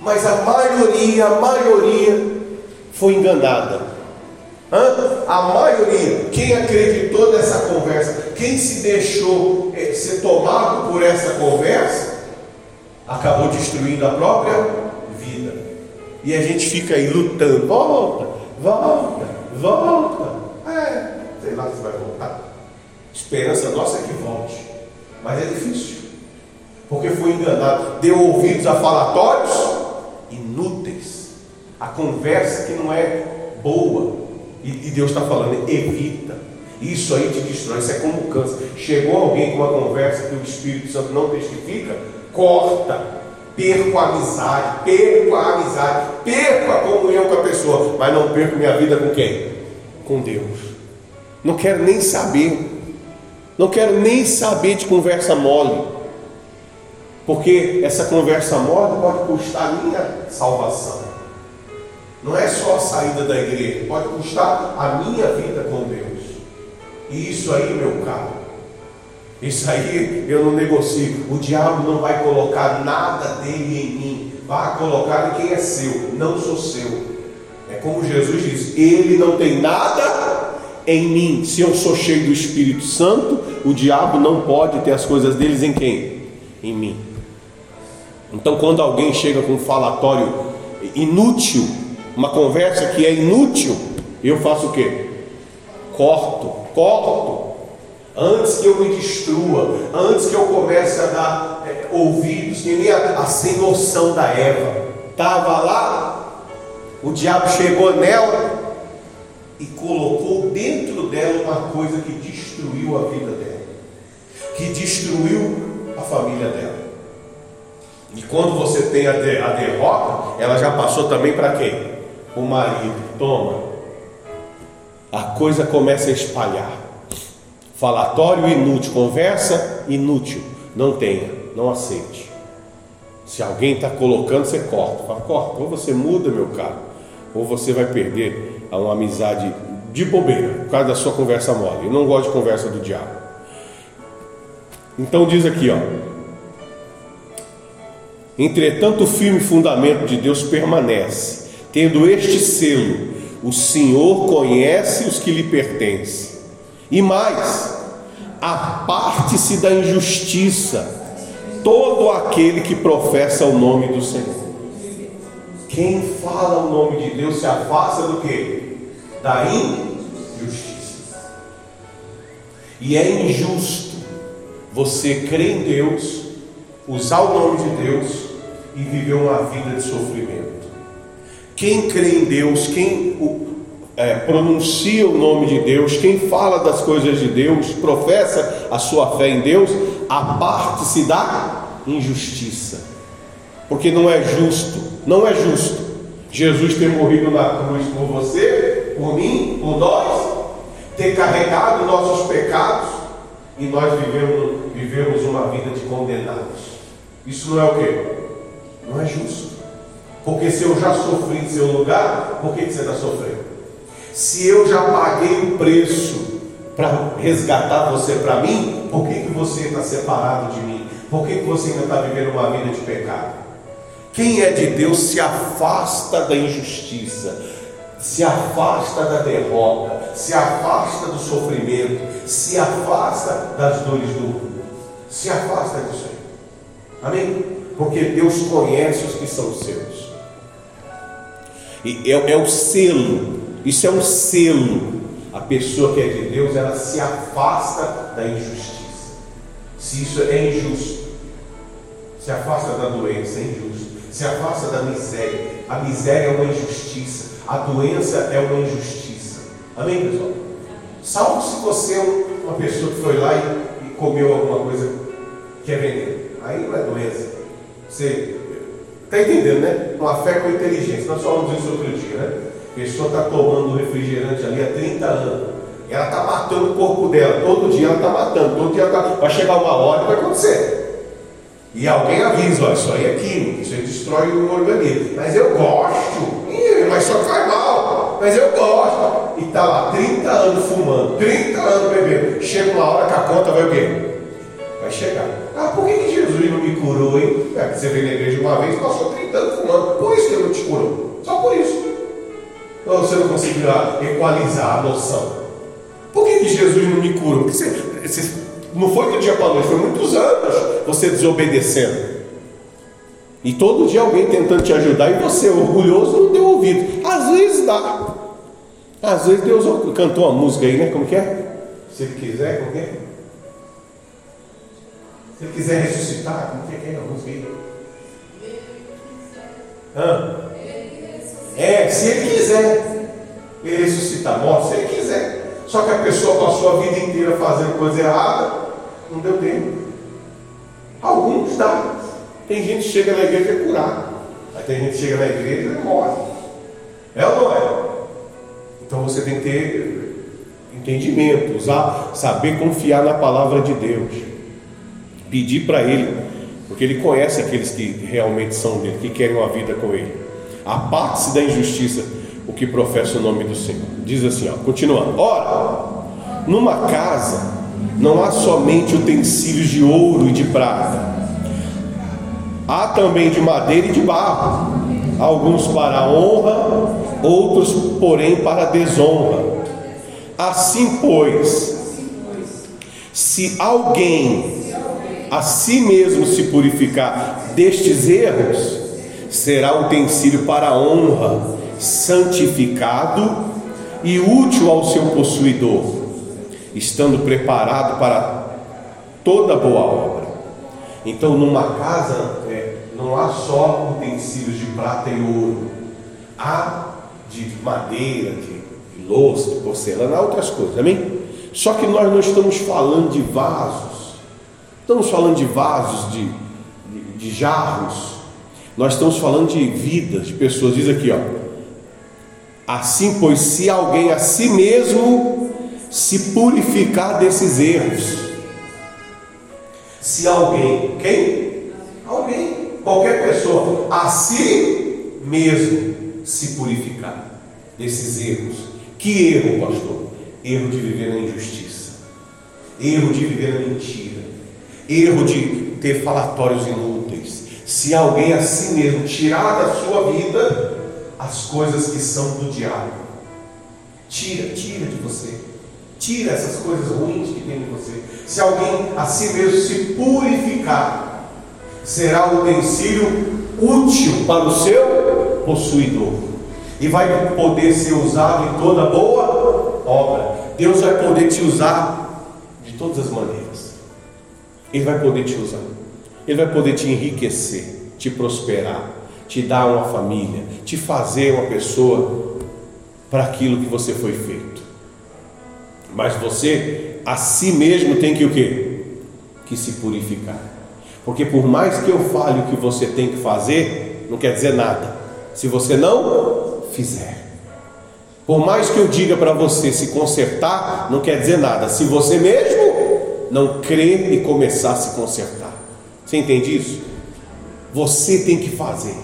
Mas a maioria, a maioria foi enganada. Hã? A maioria, quem acreditou nessa conversa, quem se deixou é, ser tomado por essa conversa, acabou destruindo a própria vida. E a gente fica aí lutando, volta, volta, volta. É, sei lá se vai voltar. Esperança nossa é que volte, mas é difícil, porque foi enganado, deu ouvidos a falatórios inúteis a conversa que não é boa. E, Deus está falando, evita. Isso aí te destrói, isso é como câncer. Chegou alguém com uma conversa que o Espírito Santo não testifica, corta. Perco a amizade, perco a amizade, perco a comunhão com a pessoa, mas não perco minha vida com quem? Com Deus. Não quero nem saber, não quero nem saber de conversa mole, porque essa conversa mole pode custar a minha salvação. Não é só a saída da igreja, pode custar a minha vida com Deus. E isso aí, meu caro, isso aí eu não negocio. O diabo não vai colocar nada dele em mim. Vai colocar em quem é seu. Não sou seu. É como Jesus diz: Ele não tem nada em mim. Se eu sou cheio do Espírito Santo, o diabo não pode ter as coisas deles em quem? Em mim. Então, quando alguém chega com um falatório inútil, uma conversa que é inútil, eu faço o quê? Corto corto, antes que eu me destrua, antes que eu comece a dar é, ouvidos, que nem a, a sem noção da Eva. Estava lá, o diabo chegou nela e colocou dentro dela uma coisa que destruiu a vida dela, que destruiu a família dela. E quando você tem a, de, a derrota, ela já passou também para quem? O marido. Toma, a coisa começa a espalhar. Falatório inútil, conversa inútil. Não tenha, não aceite. Se alguém está colocando, você corta. Fala, corta. Ou você muda, meu caro, ou você vai perder uma amizade de bobeira, por causa da sua conversa mole. Eu não gosto de conversa do diabo. Então diz aqui, ó. Entretanto, o firme fundamento de Deus permanece, tendo este selo o Senhor conhece os que lhe pertencem. E mais, aparte-se da injustiça todo aquele que professa o nome do Senhor. Quem fala o nome de Deus se afasta do que? Da injustiça. E é injusto você crer em Deus, usar o nome de Deus e viver uma vida de sofrimento. Quem crê em Deus, quem é, pronuncia o nome de Deus, quem fala das coisas de Deus, professa a sua fé em Deus, aparte-se da injustiça, porque não é justo, não é justo Jesus ter morrido na cruz por você, por mim, por nós, ter carregado nossos pecados e nós vivemos, vivemos uma vida de condenados. Isso não é o que? Não é justo. Porque se eu já sofri em seu lugar, por que, que você está sofrendo? Se eu já paguei o preço para resgatar você para mim, por que, que você está separado de mim? Por que, que você ainda está vivendo uma vida de pecado? Quem é de Deus se afasta da injustiça, se afasta da derrota, se afasta do sofrimento, se afasta das dores do mundo, se afasta disso aí. Amém? Porque Deus conhece os que são seus. E é, é o selo, isso é um selo. A pessoa que é de Deus, ela se afasta da injustiça. Se isso é injusto, se afasta da doença, é injusto. Se afasta da miséria. A miséria é uma injustiça. A doença é uma injustiça. Amém, pessoal? Salvo se você é uma pessoa que foi lá e, e comeu alguma coisa que é veneno. Aí não é doença. Você Está entendendo, né? Uma fé com inteligência. Nós falamos isso outro dia, né? Pessoa está tomando refrigerante ali há 30 anos. Ela está matando o corpo dela. Todo dia ela está matando. Todo dia tá... vai chegar uma hora e vai acontecer. E alguém avisa, olha, isso aí é químico, isso aí destrói o organismo. Mas eu gosto. Ih, mas só faz mal. Mas eu gosto. E está lá 30 anos fumando, 30 anos bebendo. Chega uma hora que a conta vai o quê? Vai chegar. Ah, por que, que Jesus não me curou, hein? É, você veio na igreja uma vez, passou 30 anos fumando. Por isso que ele não te curou. Só por isso. Então você não conseguiu equalizar a noção. Por que, que Jesus não me curou? Porque você, você, não foi do dia para a noite, foi muitos anos você desobedecendo. E todo dia alguém tentando te ajudar e você, orgulhoso, não deu ouvido. Às vezes dá. Às vezes Deus cantou uma música aí, né? Como que é? Se ele quiser, como que é? Se ele quiser ressuscitar, como que é a música aí? É, se ele quiser ele ressuscitar morto, se ele quiser. Só que a pessoa passou a vida inteira fazendo coisa errada, não deu tempo. Alguns dá. Tem gente que chega na igreja e é curado. Aí tem gente que chega na igreja e morre. É ou não é? Então você tem que ter entendimento, usar, saber confiar na palavra de Deus. Pedir para Ele, porque Ele conhece aqueles que realmente são dele, que querem uma vida com Ele. Aparte-se da injustiça o que professa o nome do Senhor. Diz assim, ó, continuando. Ora, numa casa não há somente utensílios de ouro e de prata, há também de madeira e de barro, alguns para a honra, outros, porém, para a desonra. Assim, pois, se alguém a si mesmo se purificar destes erros, será utensílio para a honra, santificado e útil ao seu possuidor, estando preparado para toda boa obra. Então, numa casa é, não há só utensílios de prata e ouro, há de madeira, de louça, de porcelana, há outras coisas, amém? Só que nós não estamos falando de vasos, estamos falando de vasos, de, de, de jarros, nós estamos falando de vidas, de pessoas. Diz aqui, ó. Assim, pois, se alguém a si mesmo se purificar desses erros, se alguém, quem? Alguém, qualquer pessoa, a si mesmo se purificar desses erros. Que erro, pastor? Erro de viver na injustiça, erro de viver na mentira, erro de ter falatórios inúteis. Se alguém a si mesmo tirar da sua vida as coisas que são do diabo, tira, tira de você, tira essas coisas ruins que tem em você. Se alguém a si mesmo se purificar, será um utensílio útil para o seu possuidor e vai poder ser usado em toda boa obra. Deus vai poder te usar de todas as maneiras. Ele vai poder te usar. Ele vai poder te enriquecer, te prosperar, te dar uma família, te fazer uma pessoa para aquilo que você foi feito. Mas você a si mesmo tem que o quê? Que se purificar. Porque por mais que eu fale o que você tem que fazer, não quer dizer nada. Se você não fizer. Por mais que eu diga para você se consertar, não quer dizer nada. Se você mesmo não crer e começar a se consertar. Você entende isso? Você tem que fazer.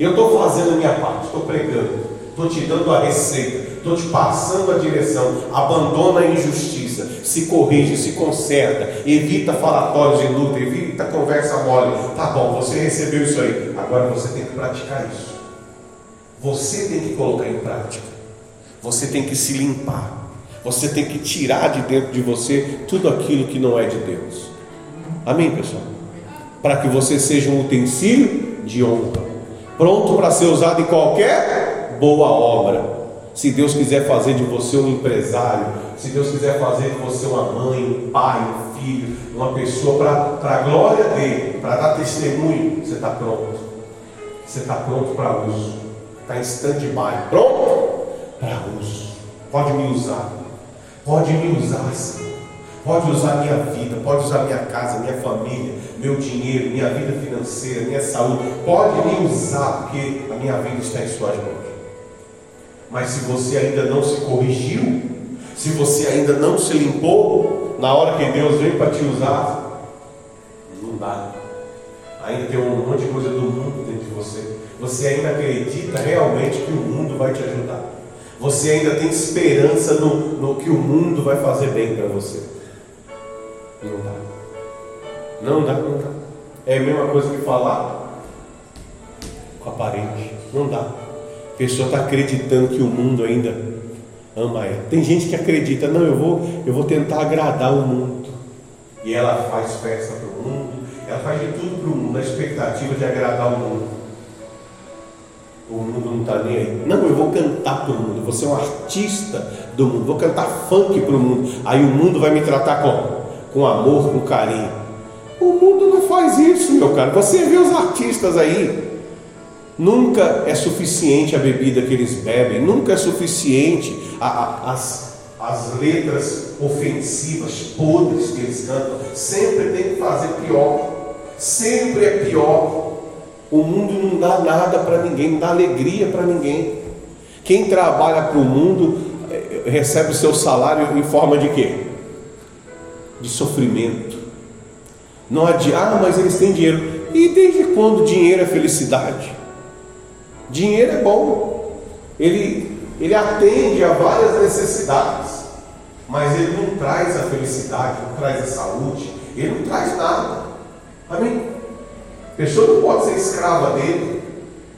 Eu estou fazendo a minha parte, estou pregando, estou te dando a receita, estou te passando a direção. Abandona a injustiça, se corrige, se conserta, evita falatórios inúteis, evita conversa mole. Tá bom, você recebeu isso aí, agora você tem que praticar isso. Você tem que colocar em prática. Você tem que se limpar. Você tem que tirar de dentro de você tudo aquilo que não é de Deus. Amém, pessoal? Para que você seja um utensílio de honra, pronto para ser usado em qualquer boa obra. Se Deus quiser fazer de você um empresário, se Deus quiser fazer de você uma mãe, um pai, um filho, uma pessoa para a glória dele, para dar testemunho, você está pronto. Você está pronto para uso. Está em stand-by. Pronto para uso. Pode me usar. Pode me usar, Senhor. Pode usar minha vida, pode usar minha casa, minha família, meu dinheiro, minha vida financeira, minha saúde. Pode me usar, porque a minha vida está em suas mãos. Mas se você ainda não se corrigiu, se você ainda não se limpou, na hora que Deus vem para te usar, não dá. Ainda tem um monte de coisa do mundo dentro de você. Você ainda acredita realmente que o mundo vai te ajudar. Você ainda tem esperança no, no que o mundo vai fazer bem para você. Não dá. Não dá, não dá. É a mesma coisa que falar com a parede. Não dá. A pessoa está acreditando que o mundo ainda ama ela. Tem gente que acredita, não, eu vou, eu vou tentar agradar o mundo. E ela faz festa para o mundo, ela faz de tudo para o mundo, na expectativa de agradar o mundo. O mundo não está nem aí. Não, eu vou cantar para o mundo, vou ser um artista do mundo, vou cantar funk para o mundo. Aí o mundo vai me tratar como? Com amor, com carinho. O mundo não faz isso, meu caro. Você vê os artistas aí. Nunca é suficiente a bebida que eles bebem, nunca é suficiente a, a, as, as letras ofensivas, podres que eles cantam, sempre tem que fazer pior. Sempre é pior. O mundo não dá nada para ninguém, não dá alegria para ninguém. Quem trabalha para o mundo eh, recebe o seu salário em forma de quê? De sofrimento. Não adianta, ah, mas eles têm dinheiro. E desde quando dinheiro é felicidade? Dinheiro é bom. Ele, ele atende a várias necessidades. Mas ele não traz a felicidade, não traz a saúde, ele não traz nada. Amém? A pessoa não pode ser escrava dele,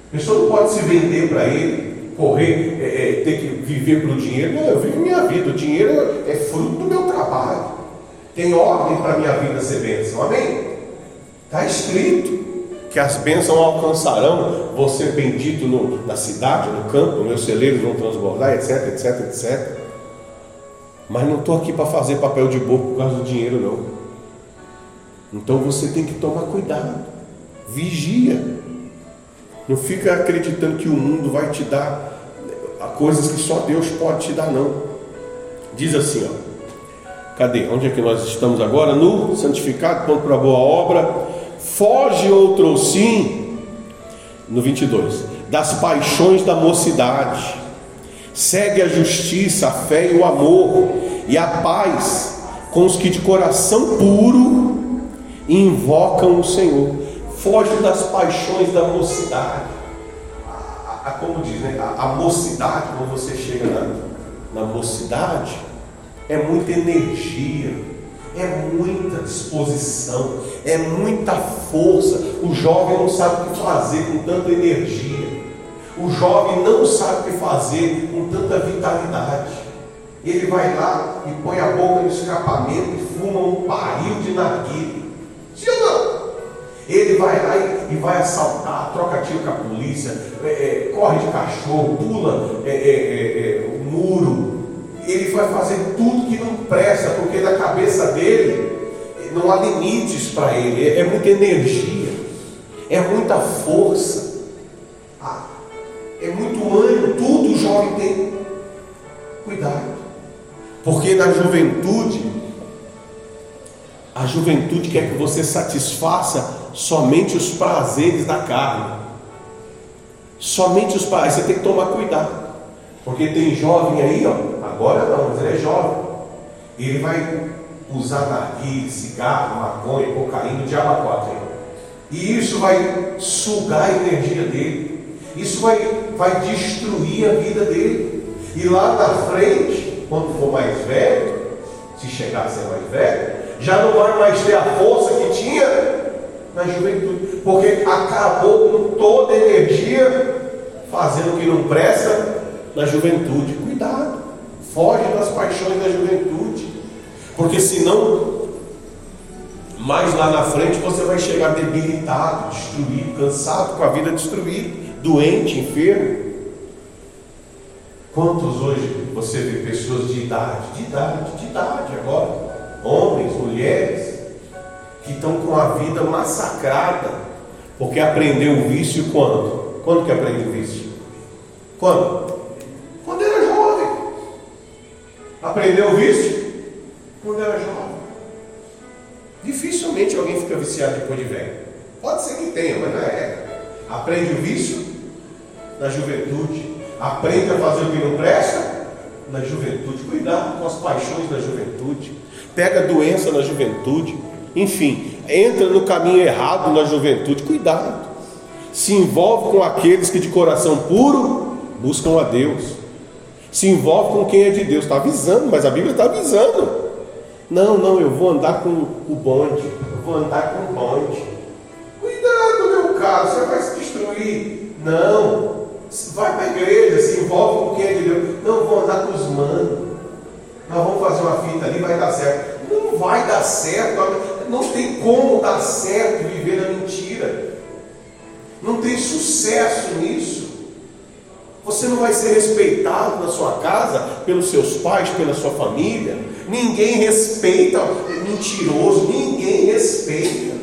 a pessoa não pode se vender para ele, correr, é, é, ter que viver pelo dinheiro. Não, eu vivo minha vida, o dinheiro é fruto do meu trabalho. Tem ordem para a minha vida ser bênção, amém? Está escrito que as bênçãos alcançarão você bendito no, na cidade, no campo, meus celeiros vão transbordar, etc, etc, etc. Mas não estou aqui para fazer papel de boca por causa do dinheiro, não. Então você tem que tomar cuidado, vigia. Não fica acreditando que o mundo vai te dar coisas que só Deus pode te dar, não. Diz assim, ó. Cadê? Onde é que nós estamos agora? No santificado, ponto para boa obra. Foge outro sim. No 22. Das paixões da mocidade. Segue a justiça, a fé e o amor e a paz com os que de coração puro invocam o Senhor. Foge das paixões da mocidade. A, a, a como diz, né? A, a, mocidade, quando você chega na, na mocidade, é muita energia, é muita disposição, é muita força. O jovem não sabe o que fazer com tanta energia. O jovem não sabe o que fazer com tanta vitalidade. Ele vai lá e põe a boca no escapamento e fuma um barril de narguilha. Sim ou não? Ele vai lá e, vai assaltar, troca tiro com a polícia, é, é, corre de cachorro, pula é, é, é, é, o muro. Ele vai fazer tudo que não presta, porque na cabeça dele não há limites para ele, é, muita energia, é muita força, ah, é muito ânimo, tudo o jovem tem. Cuidado, porque na juventude a juventude quer que você satisfaça somente os prazeres da carne. Somente os prazeres. Você tem que tomar cuidado. Porque tem jovem aí, ó, agora não, mas ele é jovem. Ele vai usar narguilha, cigarro, maconha, cocaína, diabo quatro. E isso vai sugar a energia dele. Isso vai, vai destruir a vida dele. E lá na frente, quando for mais velho, se chegar a ser mais velho, já não vai mais ter a força que tinha na juventude, porque acabou com toda a energia fazendo o que não presta na juventude. Cuidado, foge das paixões da juventude, porque senão, mais lá na frente você vai chegar debilitado, destruído, cansado, com a vida destruída, doente, enfermo. Quantos hoje você vê pessoas de idade, de idade, de idade agora, homens, mulheres, que estão com a vida massacrada, porque aprendeu o vício quando? Quando que aprendeu o vício? Quando? Quando Aprendeu o vício? Quando era jovem. Dificilmente alguém fica viciado depois de velho. Pode ser que tenha, mas não é. Aprende o vício na juventude. Aprende a fazer o que não presta na juventude. Cuidado com as paixões da juventude pega doença na juventude, enfim, entra no caminho errado na juventude, cuidado. Se envolve com aqueles que de coração puro buscam a Deus. Se envolve com quem é de Deus. Está avisando, mas a Bíblia está avisando. Não, não, eu vou andar com o bonde. Eu vou andar com o bonde. Cuidado, meu caro, você vai se destruir. Não. Vai para a igreja, se envolve com quem é de Deus. Não, vou andar com os manos nós vamos fazer uma fita ali, vai dar certo. Não vai dar certo, não tem como dar certo viver na mentira. Não tem sucesso nisso. Você não vai ser respeitado na sua casa, pelos seus pais, pela sua família. Ninguém respeita mentiroso, ninguém respeita.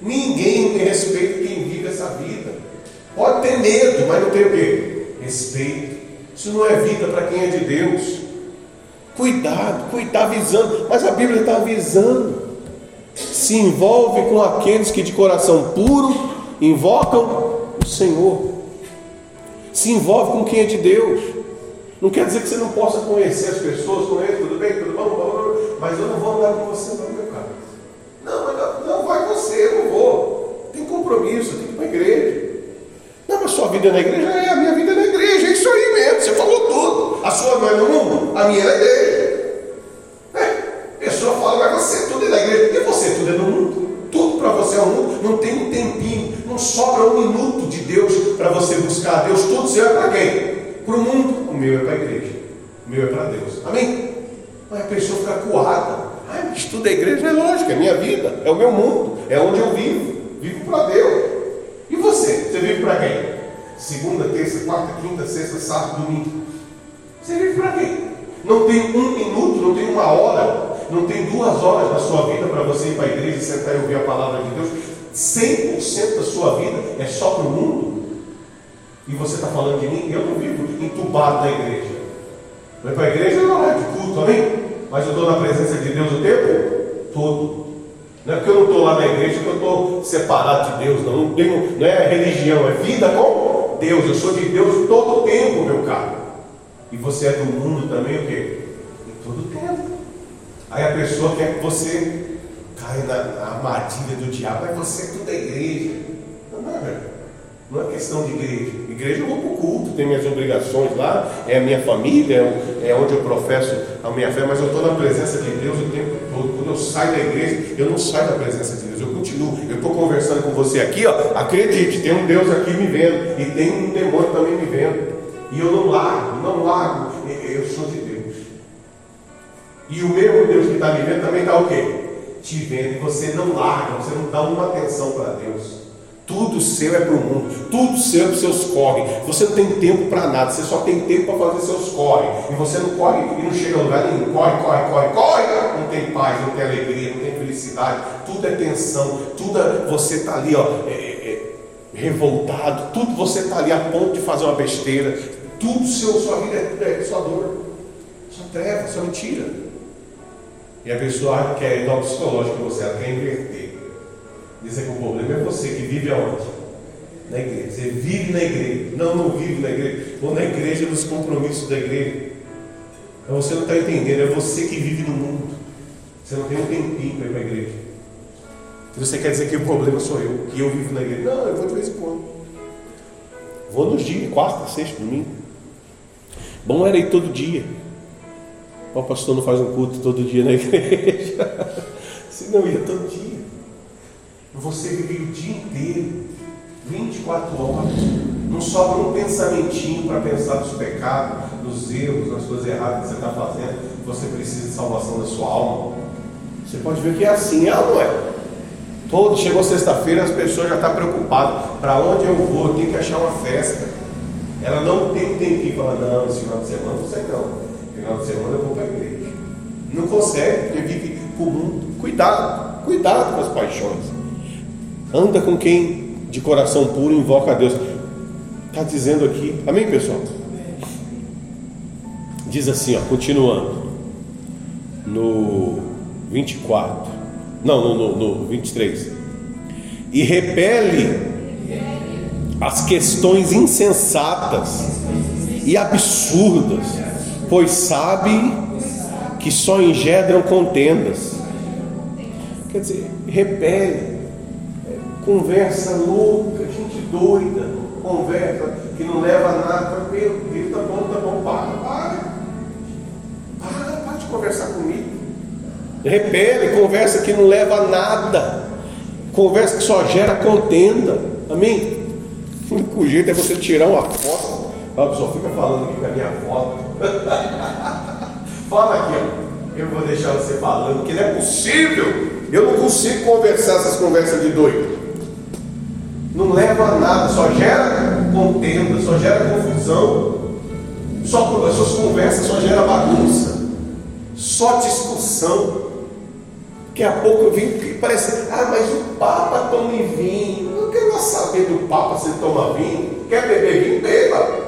Ninguém respeita quem vive essa vida. Pode ter medo, mas não tem o quê? Respeito. Isso não é vida para quem é de Deus. Cuidado, cuidado, avisando. Mas a Bíblia está avisando. Se envolve com aqueles que de coração puro invocam o Senhor. Se envolve com quem é de Deus. Não quer dizer que você não possa conhecer as pessoas, conhecer, tudo bem, tudo bom, mas eu não vou andar com você, não, meu cara. Não, não, não vai você, eu não vou. Tem compromisso, tem que ir para a igreja. Não, mas sua vida na igreja? É, a minha vida na igreja, é isso aí mesmo, você falou tudo. A sua não é no mundo, a minha é na igreja. É, a pessoa fala, mas você tudo é na igreja. E você tudo é no mundo. Para você é o mundo. Não tem um tempinho, não sobra um minuto de Deus para você buscar a Deus. Tudo seu é para quem? Para o mundo. O meu é para a igreja. O meu é para Deus. Amém? Mas a pessoa fica coada. Ah, é igreja, é lógico, é minha vida, é o meu mundo, é onde eu vivo. Vivo para Deus. E você? Você vive para quem? Segunda, terça, quarta, quinta, sexta, sábado, domingo. Você vive para quem? Não tem um minuto, não tem uma hora, não tem duas horas da sua vida para você ir para a igreja e sentar e ouvir a palavra de Deus. 100% da sua vida é só para o mundo. E você está falando de mim? Eu não vivo entubado na igreja. Vai para a igreja não é de culto, amém? Mas eu estou na presença de Deus o tempo todo. Não é porque eu não estou lá na igreja que eu estou separado de Deus, não. Não, tenho, não é religião, é vida com Deus. Eu sou de Deus todo o tempo, meu caro. E você é do mundo também o quê? Em todo o tempo. Aí a pessoa quer que você caia na, na armadilha do diabo, mas você é tudo da igreja. Não, não, velho. Não é questão de igreja. Igreja eu vou para o culto, tenho minhas obrigações lá, é a minha família, é onde eu professo a minha fé, mas eu estou na presença de Deus o tempo todo. Quando eu saio da igreja, eu não saio da presença de Deus, eu continuo. Eu estou conversando com você aqui, ó, acredite, tem um Deus aqui me vendo, e tem um demônio também me vendo. E eu não largo, não largo, eu sou de Deus. E o mesmo Deus que está me vendo também está o quê? Te vendo, e você não larga, você não dá uma atenção para Deus. Tudo seu é para o mundo, tudo seu é para os seus corre. Você não tem tempo para nada, você só tem tempo para fazer seus corre. E você não corre e não chega a lugar nenhum. Corre, corre, corre, corre. Não tem paz, não tem alegria, não tem felicidade. Tudo é tensão, tudo é, você está ali, ó, é, é, é, revoltado, tudo você está ali a ponto de fazer uma besteira. Tudo seu, sua vida é, é sua dor, sua treva, sua mentira. E a pessoa quer ir no psicológico você, ela quer inverter. Dizer que o problema é você que vive aonde? Na igreja. Você vive na igreja. Não, não vive na igreja. Ou na igreja nos compromissos da igreja. Então você não está entendendo, é você que vive no mundo. Você não tem um tempinho para ir para a igreja. Se você quer dizer que o problema sou eu, que eu vivo na igreja. Não, eu vou de vez em quando. Vou nos dias, quarta, sexta, domingo. Bom era ir todo dia. O pastor não faz um culto todo dia na igreja. Se não ia todo dia. Você vive o dia inteiro, 24 horas, não sobra um pensamentinho para pensar nos pecados, nos erros, nas coisas erradas que você está fazendo. Você precisa de salvação da sua alma. Você pode ver que é assim, é ou não é? Todo, chegou sexta-feira, as pessoas já estão preocupadas. Para onde eu vou? Eu tenho que achar uma festa. Ela não tem tempinho para falar, não, esse final de semana não sei não. Final de semana eu vou para a igreja. Não consegue, porque vive com o mundo. Cuidado, cuidado com as paixões. Anda com quem de coração puro invoca a Deus. Está dizendo aqui, amém, pessoal? Diz assim, ó, continuando, no 24, não, no, no, no 23, e repele as questões insensatas e absurdas, pois sabe que só engendram contendas. Quer dizer, repele conversa louca, gente doida, conversa que não leva a nada. Meu Deus, tá bom, tá bom, para, para. Para, para de conversar comigo. Repele, conversa que não leva a nada. Conversa que só gera contenda. Amém? *laughs* O único jeito é você tirar uma foto. Pessoa fica falando aqui com a minha foto. *laughs* Fala aqui, ó. Eu vou deixar você falando, que não é possível. Eu não consigo conversar essas conversas de doido não leva a nada, só gera contenda, só gera confusão, só as suas conversas só gera bagunça, só discussão. Daqui a pouco eu vim que parece, ah, mas o Papa toma vinho. Eu não quero saber do Papa se ele toma vinho. Quer beber vinho? Beba.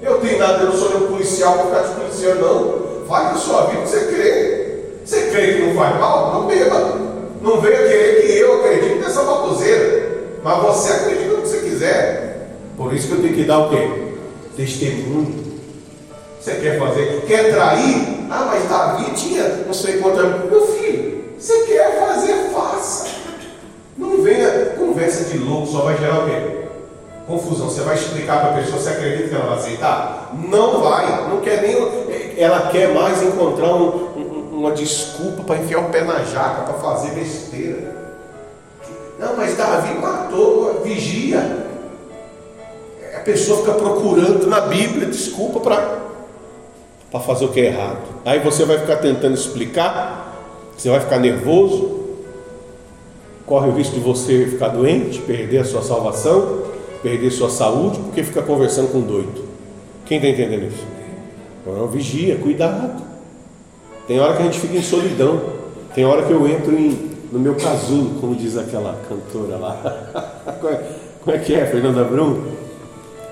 Eu tenho nada, eu não sou nenhum policial para ficar de policial, não. faz a sua vida você crê. Você crê que não faz mal? Não beba. Não venha querer que eu acredite nessa baboseira. Mas você acredita no que você quiser. Por isso que eu tenho que dar o quê? Testemunho. Você quer fazer? Quer trair? Ah, mas Davi tinha não sei quanto. Meu filho, você quer fazer? Faça. Não venha conversa de louco, só vai gerar o quê? Confusão. Você vai explicar para a pessoa, você acredita que ela vai aceitar? Não vai. Não quer nem. Ela quer mais encontrar um, um, uma desculpa para enfiar o pé na jaca, para fazer besteira. Não, mas Davi matou, vigia. A pessoa fica procurando na Bíblia desculpa para para fazer o que é errado. Aí você vai ficar tentando explicar, você vai ficar nervoso, corre o risco de você ficar doente, perder a sua salvação, perder sua saúde, porque fica conversando com doido. Quem está entendendo isso? Então, vigia, cuidado. Tem hora que a gente fica em solidão, tem hora que eu entro em, no meu casulo, como diz aquela cantora lá. *laughs* como é que é, Fernanda Brum?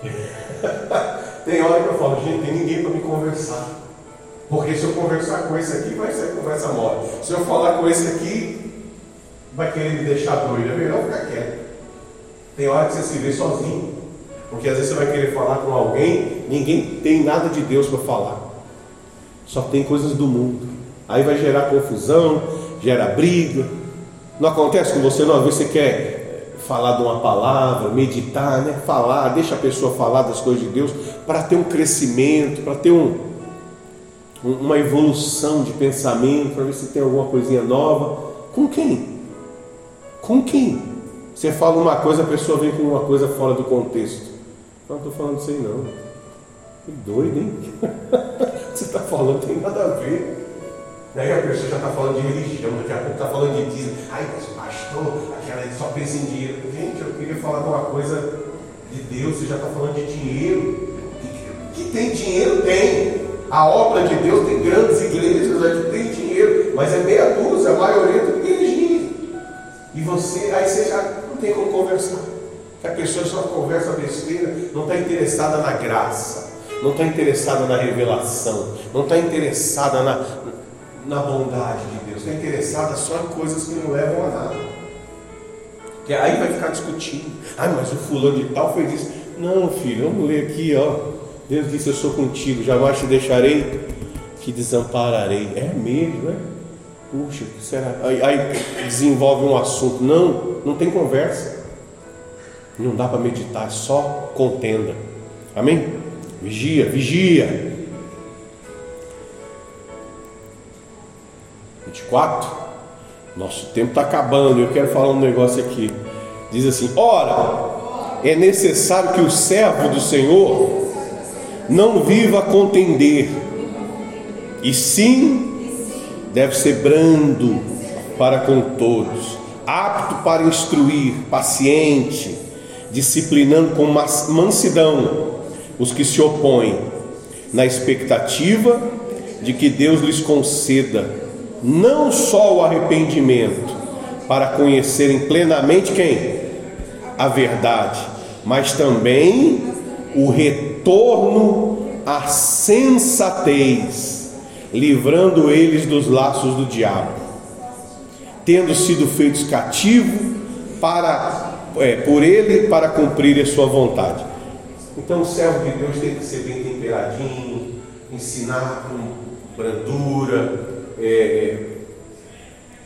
*laughs* Tem hora que eu falo, gente, tem ninguém para me conversar. Porque se eu conversar com esse aqui, vai ser conversa mole. Se eu falar com esse aqui, vai querer me deixar doido. É melhor ficar quieto. Tem hora que você se vê sozinho. Porque às vezes você vai querer falar com alguém, ninguém tem nada de Deus para falar. Só tem coisas do mundo. Aí vai gerar confusão, gera briga. Não acontece com você, não. Às vezes você quer falar de uma palavra, meditar, né? falar, deixa a pessoa falar das coisas de Deus para ter um crescimento, para ter um, uma evolução de pensamento, para ver se tem alguma coisinha nova. Com quem? Com quem? Você fala uma coisa, a pessoa vem com uma coisa fora do contexto. Não estou falando isso aí não. Que doido, hein? *laughs* Você está falando, tem nada a ver. Daí a pessoa já está falando de religião, daqui a pouco está falando de dízimo. Ai, mas pastor, aquela só pensa em dinheiro. Gente, eu queria falar de uma coisa de Deus, você já está falando de dinheiro. Que, que tem dinheiro? Tem. A obra de Deus tem grandes igrejas, gente tem dinheiro, mas é meia dúzia, a maioria tem dinheiro. E você, aí você já não tem como conversar. Que a pessoa só conversa besteira, não está interessada na graça, não está interessada na revelação, não está interessada na, na bondade de Deus, está interessada só em coisas que não levam a nada. Que aí vai ficar discutindo. Ah, mas o fulano de tal fez isso. Não, filho, vamos ler aqui, ó. Deus disse: Eu sou contigo, jamais te deixarei, te desampararei. É mesmo, né? Puxa, o que será? Aí, aí desenvolve um assunto. Não, não tem conversa. Não dá para meditar, é só contenda. Amém? Vigia, vigia. 24. Nosso tempo está acabando. Eu quero falar um negócio aqui. Diz assim: Ora, é necessário que o servo do Senhor não viva a contender, e sim deve ser brando para com todos, apto para instruir, paciente, disciplinando com mansidão os que se opõem, na expectativa de que Deus lhes conceda não só o arrependimento, para conhecerem plenamente quem? A verdade, mas também o retorno à sensatez, livrando eles dos laços do diabo, tendo sido feitos cativos para é, por ele para cumprir a sua vontade. Então o servo de Deus tem que ser bem temperadinho, ensinar com brandura, é, é,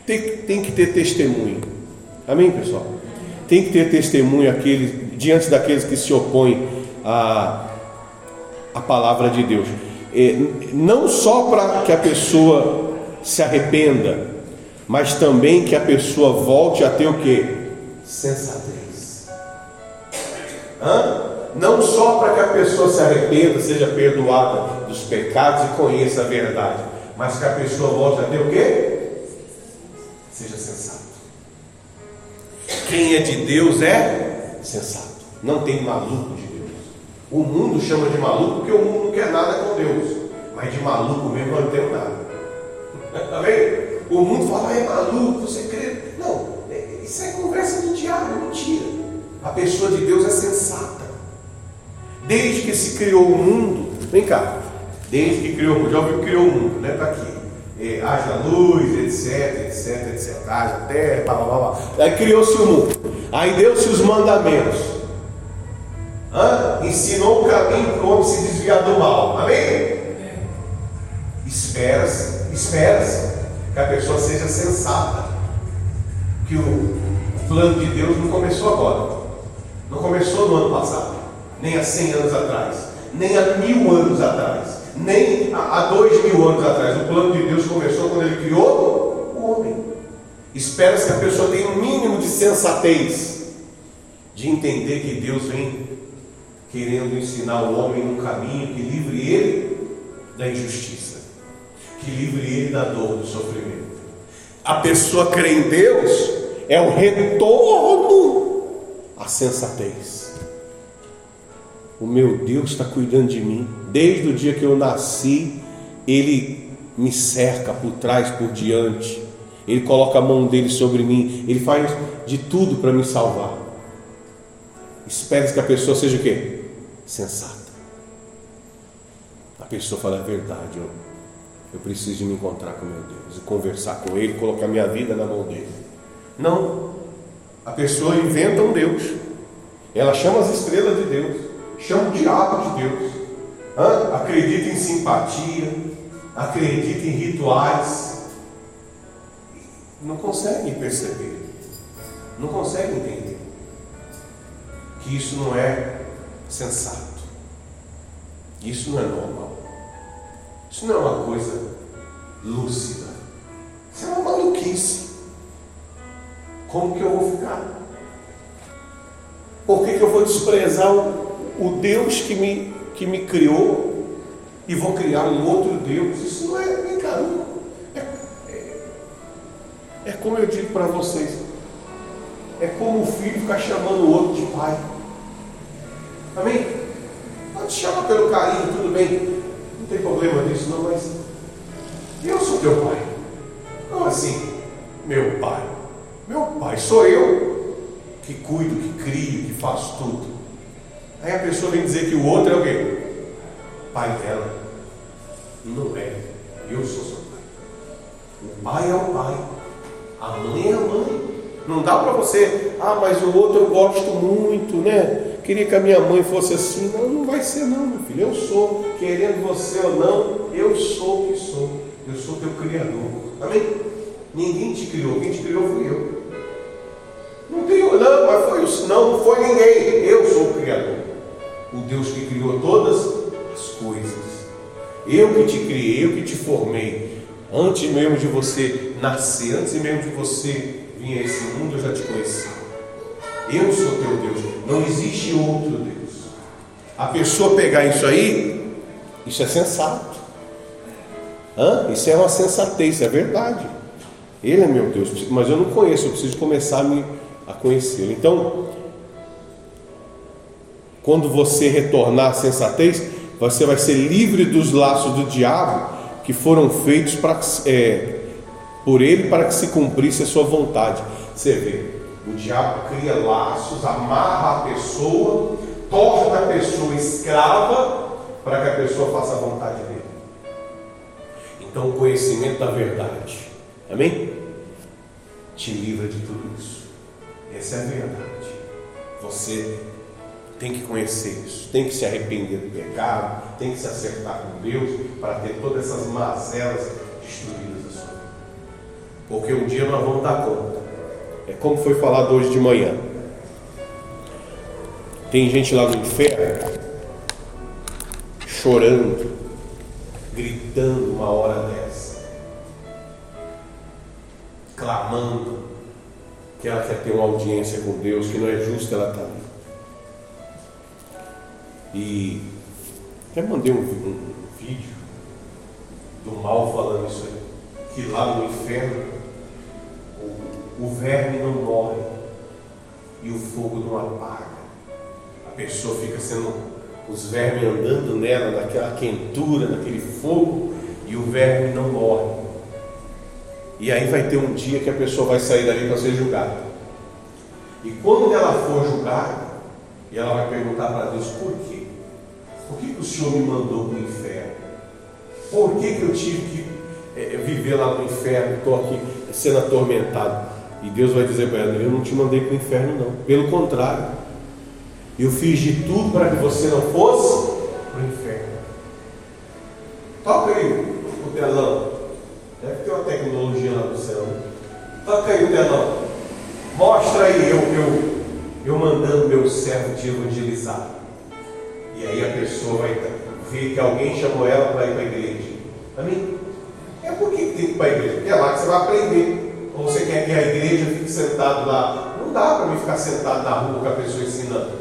tem, tem que ter testemunho. Amém, pessoal? Tem que ter testemunho aquele, diante daqueles que se opõem à, à palavra de Deus. É, não só para que a pessoa se arrependa, mas também que a pessoa volte a ter o que? Sensatez. Hã? Não só para que a pessoa se arrependa, seja perdoada dos pecados e conheça a verdade, mas que a pessoa volte a ter o quê? Seja sensato. Quem é de Deus é sensato. Não tem maluco de. O mundo chama de maluco porque o mundo não quer nada com Deus. Mas de maluco mesmo não tem nada. Amém? O mundo fala, é maluco, você crê. Não, é, isso é conversa do diabo, é mentira. A pessoa de Deus é sensata. Desde que se criou o mundo, vem cá, Desde que criou, já ouviu que criou o mundo, né? Está aqui. É, haja luz, etc, etc, etc. Haja terra, blá, blá, blá. Aí criou-se o mundo. Aí deu-se os mandamentos. Hã? Ensinou o caminho para o homem se desviar do mal. Amém? Espera-se, espera-se que a pessoa seja sensata. Que o plano de Deus não começou agora. Não começou no ano passado. Nem há 100 anos atrás. Nem há mil anos atrás. Nem há dois mil anos atrás. O plano de Deus começou quando ele criou o homem. Espera-se que a pessoa tenha um mínimo de sensatez. De entender que Deus vem querendo ensinar o homem um caminho que livre ele da injustiça que livre ele da dor, do sofrimento. A pessoa crê em Deus é o retorno à sensatez. O meu Deus está cuidando de mim. Desde o dia que eu nasci, Ele me cerca por trás, por diante. Ele coloca a mão dele sobre mim. Ele faz de tudo para me salvar. Espere que a pessoa seja o quê? Sensata. A pessoa fala a verdade. Eu eu preciso de me encontrar com meu Deus e conversar com Ele, colocar minha vida na mão dele. Não. A pessoa inventa um Deus. Ela chama as estrelas de Deus, chama o diabo de Deus. Hã? Acredita em simpatia, acredita em rituais. Não consegue perceber, não consegue entender que isso não é sensato, isso não é normal. Isso não é uma coisa lúcida. Isso é uma maluquice. Como que eu vou ficar? Por que, que eu vou desprezar o, o Deus que me, que me criou e vou criar um outro Deus? Isso não é, cá, é, é, é como eu digo para vocês, é como o filho ficar chamando o outro de pai. Amém? Pode chamar pelo carinho, tudo bem tem problema nisso não, mas eu sou teu pai. Como assim, meu pai? Meu pai sou eu que cuido, que crio, que faço tudo. Aí a pessoa vem dizer que o outro é o quê? Pai dela. Não é. Eu sou seu pai. O pai é o pai. A mãe é a mãe. Não dá para você, ah, mas o outro eu gosto muito, né? Queria que a minha mãe fosse assim. Não, não vai ser não, meu filho. Eu sou, querendo você ou não, eu sou o que sou. Eu sou teu Criador. Amém? Ninguém te criou, quem te criou fui eu. Não tenho, não, mas foi não, não foi ninguém. Eu sou o Criador. O Deus que criou todas as coisas. Eu que te criei, eu que te formei. Antes mesmo de você nascer, antes mesmo de você vir a esse mundo, eu já te conheci. Eu sou teu Deus. Não existe outro Deus. A pessoa pegar isso aí, isso é sensato. Hã? Isso é uma sensatez, é verdade. Ele é meu Deus, mas eu não conheço, eu preciso começar a, me, a conhecê-lo. Então, quando você retornar à sensatez, você vai ser livre dos laços do diabo que foram feitos para, é, por ele para que se cumprisse a sua vontade. Você vê, diabo cria laços, amarra a pessoa, torna a pessoa escrava para que a pessoa faça a vontade dele. Então, o conhecimento da verdade, amém? Te livra de tudo isso. Essa é a verdade. Você tem que conhecer isso, tem que se arrepender do pecado, tem que se acertar com Deus para ter todas essas mazelas destruídas da sua vida. Porque um dia nós vamos dar conta é como foi falado hoje de manhã. Tem gente lá no inferno chorando, gritando uma hora dessa, clamando que ela quer ter uma audiência com Deus, que não é justo ela estar ali. E até mandei um, um vídeo do mal falando isso aí, que lá no inferno o verme não morre e o fogo não apaga. A pessoa fica sendo os vermes andando nela, naquela quentura, naquele fogo, e o verme não morre. E aí vai ter um dia que a pessoa vai sair dali para ser julgada. E quando ela for julgada, e ela vai perguntar para Deus por quê? Por que, que o Senhor me mandou para o inferno? Por que, que eu tive que é, viver lá no inferno? Estou aqui sendo atormentado. E Deus vai dizer para ela: Eu não te mandei para o inferno, não. Pelo contrário, eu fiz de tudo para que você não fosse para o inferno. Toca aí o telão. Deve ter uma tecnologia lá no céu. Toca aí o telão. Mostra aí eu, eu, eu mandando meu servo te evangelizar. E aí a pessoa vai ver que alguém chamou ela para ir para a igreja. Amém? É por que tem que ir para a igreja? Porque é lá que você vai aprender. Ou você quer que a igreja fique sentado lá? Não dá para mim ficar sentado na rua com a pessoa ensinando.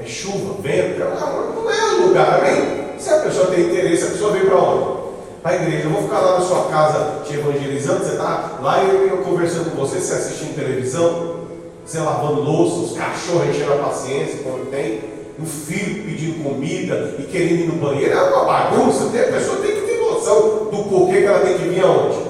É chuva, vento, não é lugar, amém? Se a pessoa tem interesse, a pessoa vem para onde? Para a igreja. Eu vou ficar lá na sua casa te evangelizando, você está lá e eu conversando com você, você assistindo televisão, você lavando louça, os cachorros enchendo a paciência quando tem, o filho pedindo comida e querendo ir no banheiro, é uma bagunça. A pessoa tem que ter noção do porquê que ela tem que vir aonde?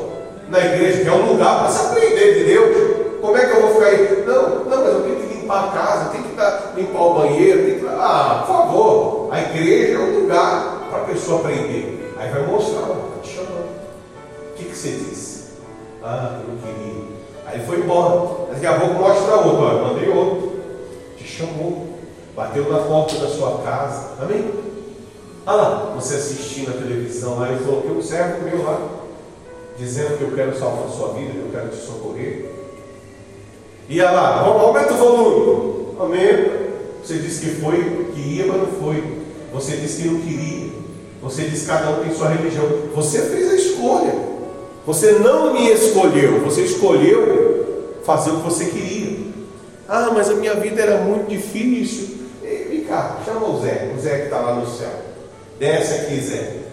Na igreja, que é um lugar para se aprender de Deus. Como é que eu vou ficar aí? Não, não, mas eu tenho que limpar a casa, tenho que dar, limpar o banheiro, tenho que. Ah, por favor, a igreja é um lugar para a pessoa aprender. Aí vai mostrar, está te chamando. O que, que você disse? Ah, eu queria. Aí foi embora. Daqui a pouco mostra outro, olha, mandei outro. Te chamou. Bateu na porta da sua casa. Amém? Ah você assistindo a televisão lá, ele falou que um servo meu lá, dizendo que eu quero salvar a sua vida, que eu quero te socorrer. Ia lá, aumenta o volume. Aumenta. Você disse que foi, que ia, mas não foi. Você disse que não queria. Você disse que cada um tem sua religião. Você fez a escolha. Você não me escolheu. Você escolheu fazer o que você queria. Ah, mas a minha vida era muito difícil. Vem cá, chama o Zé. O Zé que está lá no céu. Desce aqui, Zé.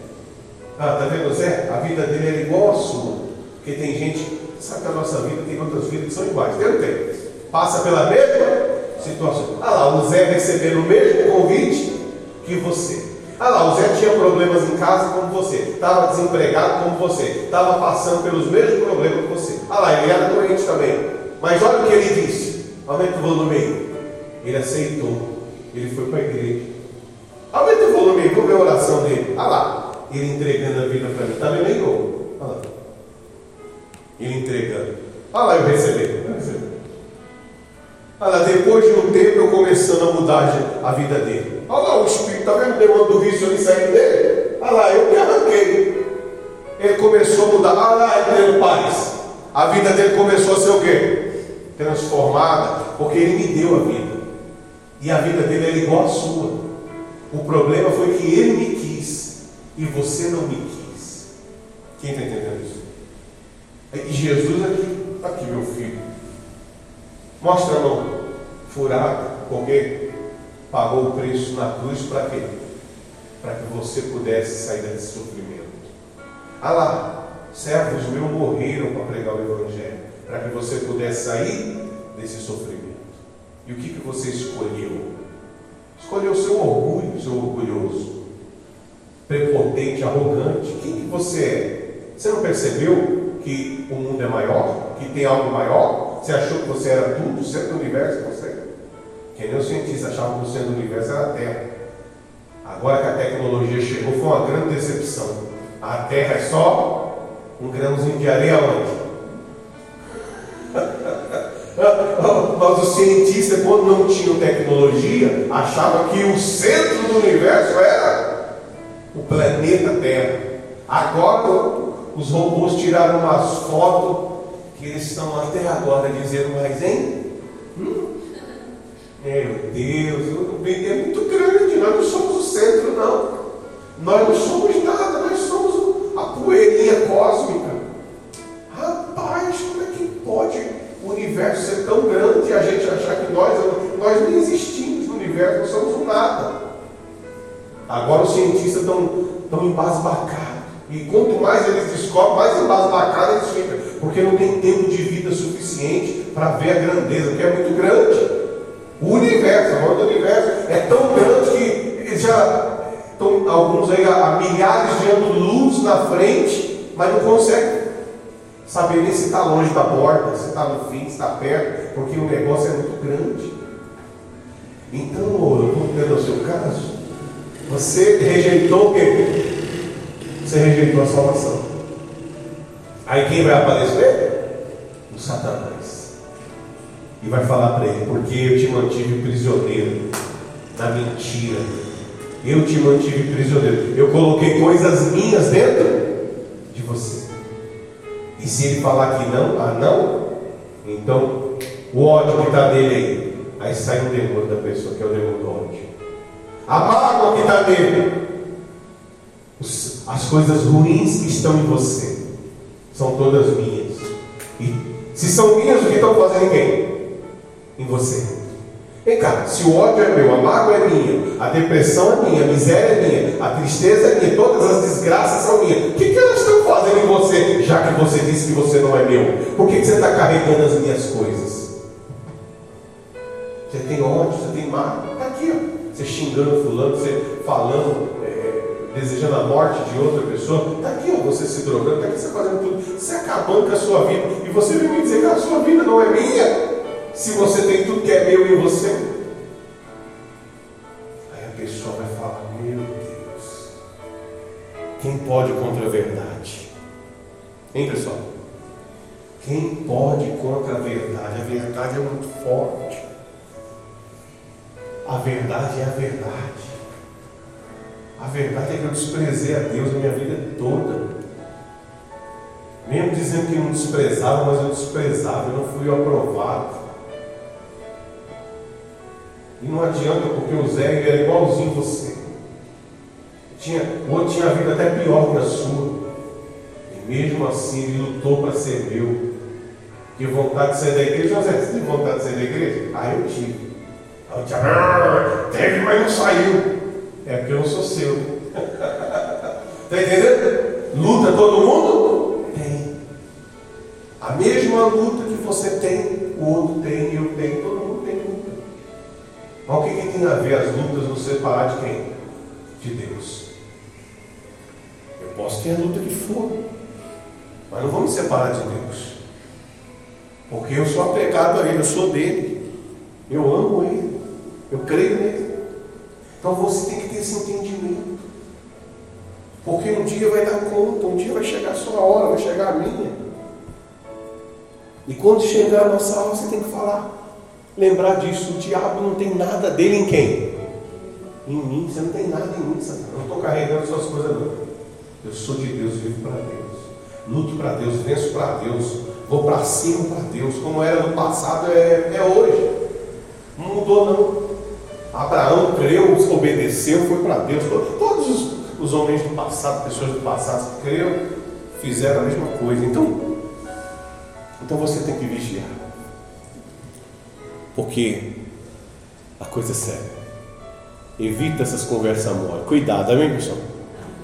Ah, tá vendo, Zé? A vida dele era igual à sua. Porque tem gente, sabe que a nossa vida tem outras vidas que são iguais. Tem ou tem? Passa pela mesma situação. Ah lá, o Zé recebendo o mesmo convite que você. Ah lá, o Zé tinha problemas em casa como você, estava desempregado como você, estava passando pelos mesmos problemas que você. Ah lá, ele era doente também. Mas olha o que ele disse. Aumenta o volume aí. Ele aceitou. Ele foi para a igreja. Aumenta o volume aí, vamos ver a oração ele entregando a vida para mim. Está vendo aí, Olha lá. Ele entregando. Olha lá, eu recebi. Olha, depois de um tempo eu começando a mudar a vida dele. Olha lá o espírito, está vendo o demônio do vício ali saindo dele? Olha lá, eu que arranquei. Ele começou a mudar. Olha lá, ele tendo paz. A vida dele começou a ser o quê? Transformada, porque ele me deu a vida. E a vida dele era igual à sua. O problema foi que ele me e você não me quis. Quem está entendendo isso? E Jesus aqui, está aqui, meu filho. Mostra a mão furada, porque pagou o preço na cruz para quê? Para que você pudesse sair desse sofrimento. Ah lá, servos meus morreram para pregar o Evangelho, para que você pudesse sair desse sofrimento. E o que, que você escolheu? Escolheu o seu orgulho, seu orgulhoso, prepotente, arrogante. Quem que você é? Você não percebeu que o mundo é maior? Que tem algo maior? Você achou que você era tudo, o centro do universo? Você. Que nem os cientistas achavam que o centro do universo era a Terra. Agora que a tecnologia chegou, foi uma grande decepção. A Terra é só um grãozinho de areia onde? *laughs* Mas os cientistas, quando não tinham tecnologia, achavam que o centro do universo era o planeta Terra. Agora os robôs tiraram umas fotos que eles estão até agora dizendo, mas hein? Hum? Meu Deus, o bem é muito grande, nós não somos o centro, não. Nós não somos nada, nós somos a poeirinha cósmica. Rapaz, como é que pode o universo ser tão grande e a gente achar que nós, nós nem existimos no universo, nós somos nada. Agora os cientistas estão, embasbacados. E quanto mais eles descobrem, mais embasbacados eles ficam. Porque não tem tempo de vida suficiente para ver a grandeza, que é muito grande. O universo, a do universo é tão grande que eles já estão, alguns aí a, milhares de anos luz na frente, mas não conseguem saber nem se está longe da borda, se está no fim, se está perto, porque o negócio é muito grande. Então, voltando ao seu caso, você rejeitou o quê? Você rejeitou a salvação. Aí quem vai aparecer? O Satanás. E vai falar para ele: Porque eu te mantive prisioneiro na mentira. Eu te mantive prisioneiro. Eu coloquei coisas minhas dentro de você. E se ele falar que não, ah não, então o ódio que está nele aí, aí sai o demônio da pessoa, que é o demônio do ódio. A mágoa que está nele, as coisas ruins que estão em você, são todas minhas. E se são minhas, o que estão fazendo em quem? Em você. Vem cá, se o ódio é meu, a mágoa é minha, a depressão é minha, a miséria é minha, a tristeza é minha, todas as desgraças são minhas, o que, que elas estão fazendo em você, já que você disse que você não é meu? Por que, que você está carregando as minhas coisas? Você tem ódio, você tem mágoa, está aqui, ó. Você xingando fulano, você falando, é, desejando a morte de outra pessoa, está aqui, ó, você se drogando, está aqui você fazendo tudo, você acabando com a sua vida, e você vem me dizer que a sua vida não é minha se você tem tudo que é meu em você? Aí a pessoa vai falar: Meu Deus, quem pode contra a verdade? Hein, pessoal? Quem pode contra a verdade? A verdade é muito forte. A verdade é a verdade. A verdade é que eu desprezei a Deus na minha vida toda. Mesmo dizendo que não desprezava, mas eu desprezava, eu não fui aprovado. E não adianta, porque o Zé era igualzinho você. Tinha, o outro tinha a vida até pior que a sua. E mesmo assim ele lutou para ser meu. Que vontade de sair da igreja, José, você tem vontade de sair da igreja? Ah, eu tive. Aí teve, mas não saiu. É porque eu não sou seu. Está *laughs* entendendo? Luta todo mundo? Tem. A mesma luta que você tem, o outro tem, eu tenho, todo mundo tem luta. Mas o que, que tem a ver as lutas nos separar de quem? De Deus. Eu posso ter a luta que for, mas não vou me separar de Deus. Porque eu sou apegado a Ele, eu sou dele. Eu amo Ele. Eu creio nele. Então você tem que ter esse entendimento. Porque um dia vai dar conta, um dia vai chegar a sua hora, vai chegar a minha. E quando chegar a nossa hora, você tem que falar lembrar disso. O diabo não tem nada dele em quem? Em mim. Você não tem nada em mim, Satanás. Não estou carregando suas coisas, não. Eu sou de Deus, vivo para Deus. Luto para Deus, venço para Deus. Vou para cima para Deus. Como era no passado, é, é hoje. Não mudou, não. Abraão creu, obedeceu, foi para Deus. Todos os, os, homens do passado, pessoas do passado que creram, fizeram a mesma coisa. Então, então você tem que vigiar. Porque a coisa é séria. Evita essas conversas mole. Cuidado, amém, pessoal?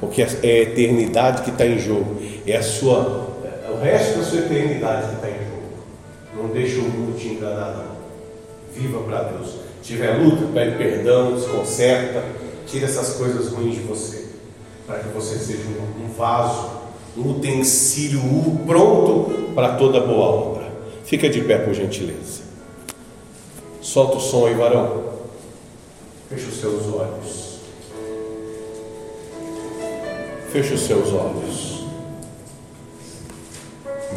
Porque é a eternidade que está em jogo. É a sua, é o resto da sua eternidade que está em jogo. Não deixa o mundo te enganar, não. Viva para Deus. Tiver luta, pede perdão, se conserta, tira essas coisas ruins de você. Para que você seja um, um vaso, um utensílio pronto para toda boa obra. Fica de pé, por gentileza. Solta o som aí, varão. Fecha os seus olhos. Fecha os seus olhos.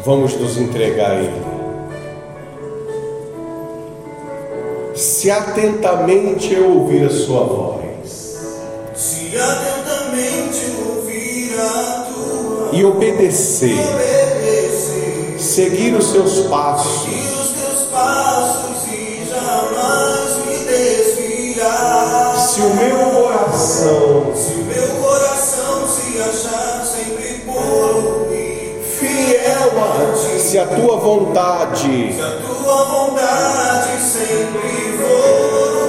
Vamos nos entregar a Ele. Se atentamente eu ouvir a Sua voz. Se atentamente ouvir a tua e obedecer, obedecer, seguir os seus passos, seguir os teus passos e jamais me desviar. se o meu coração Se o meu coração se achar se a tua vontade, se a tua vontade sempre for.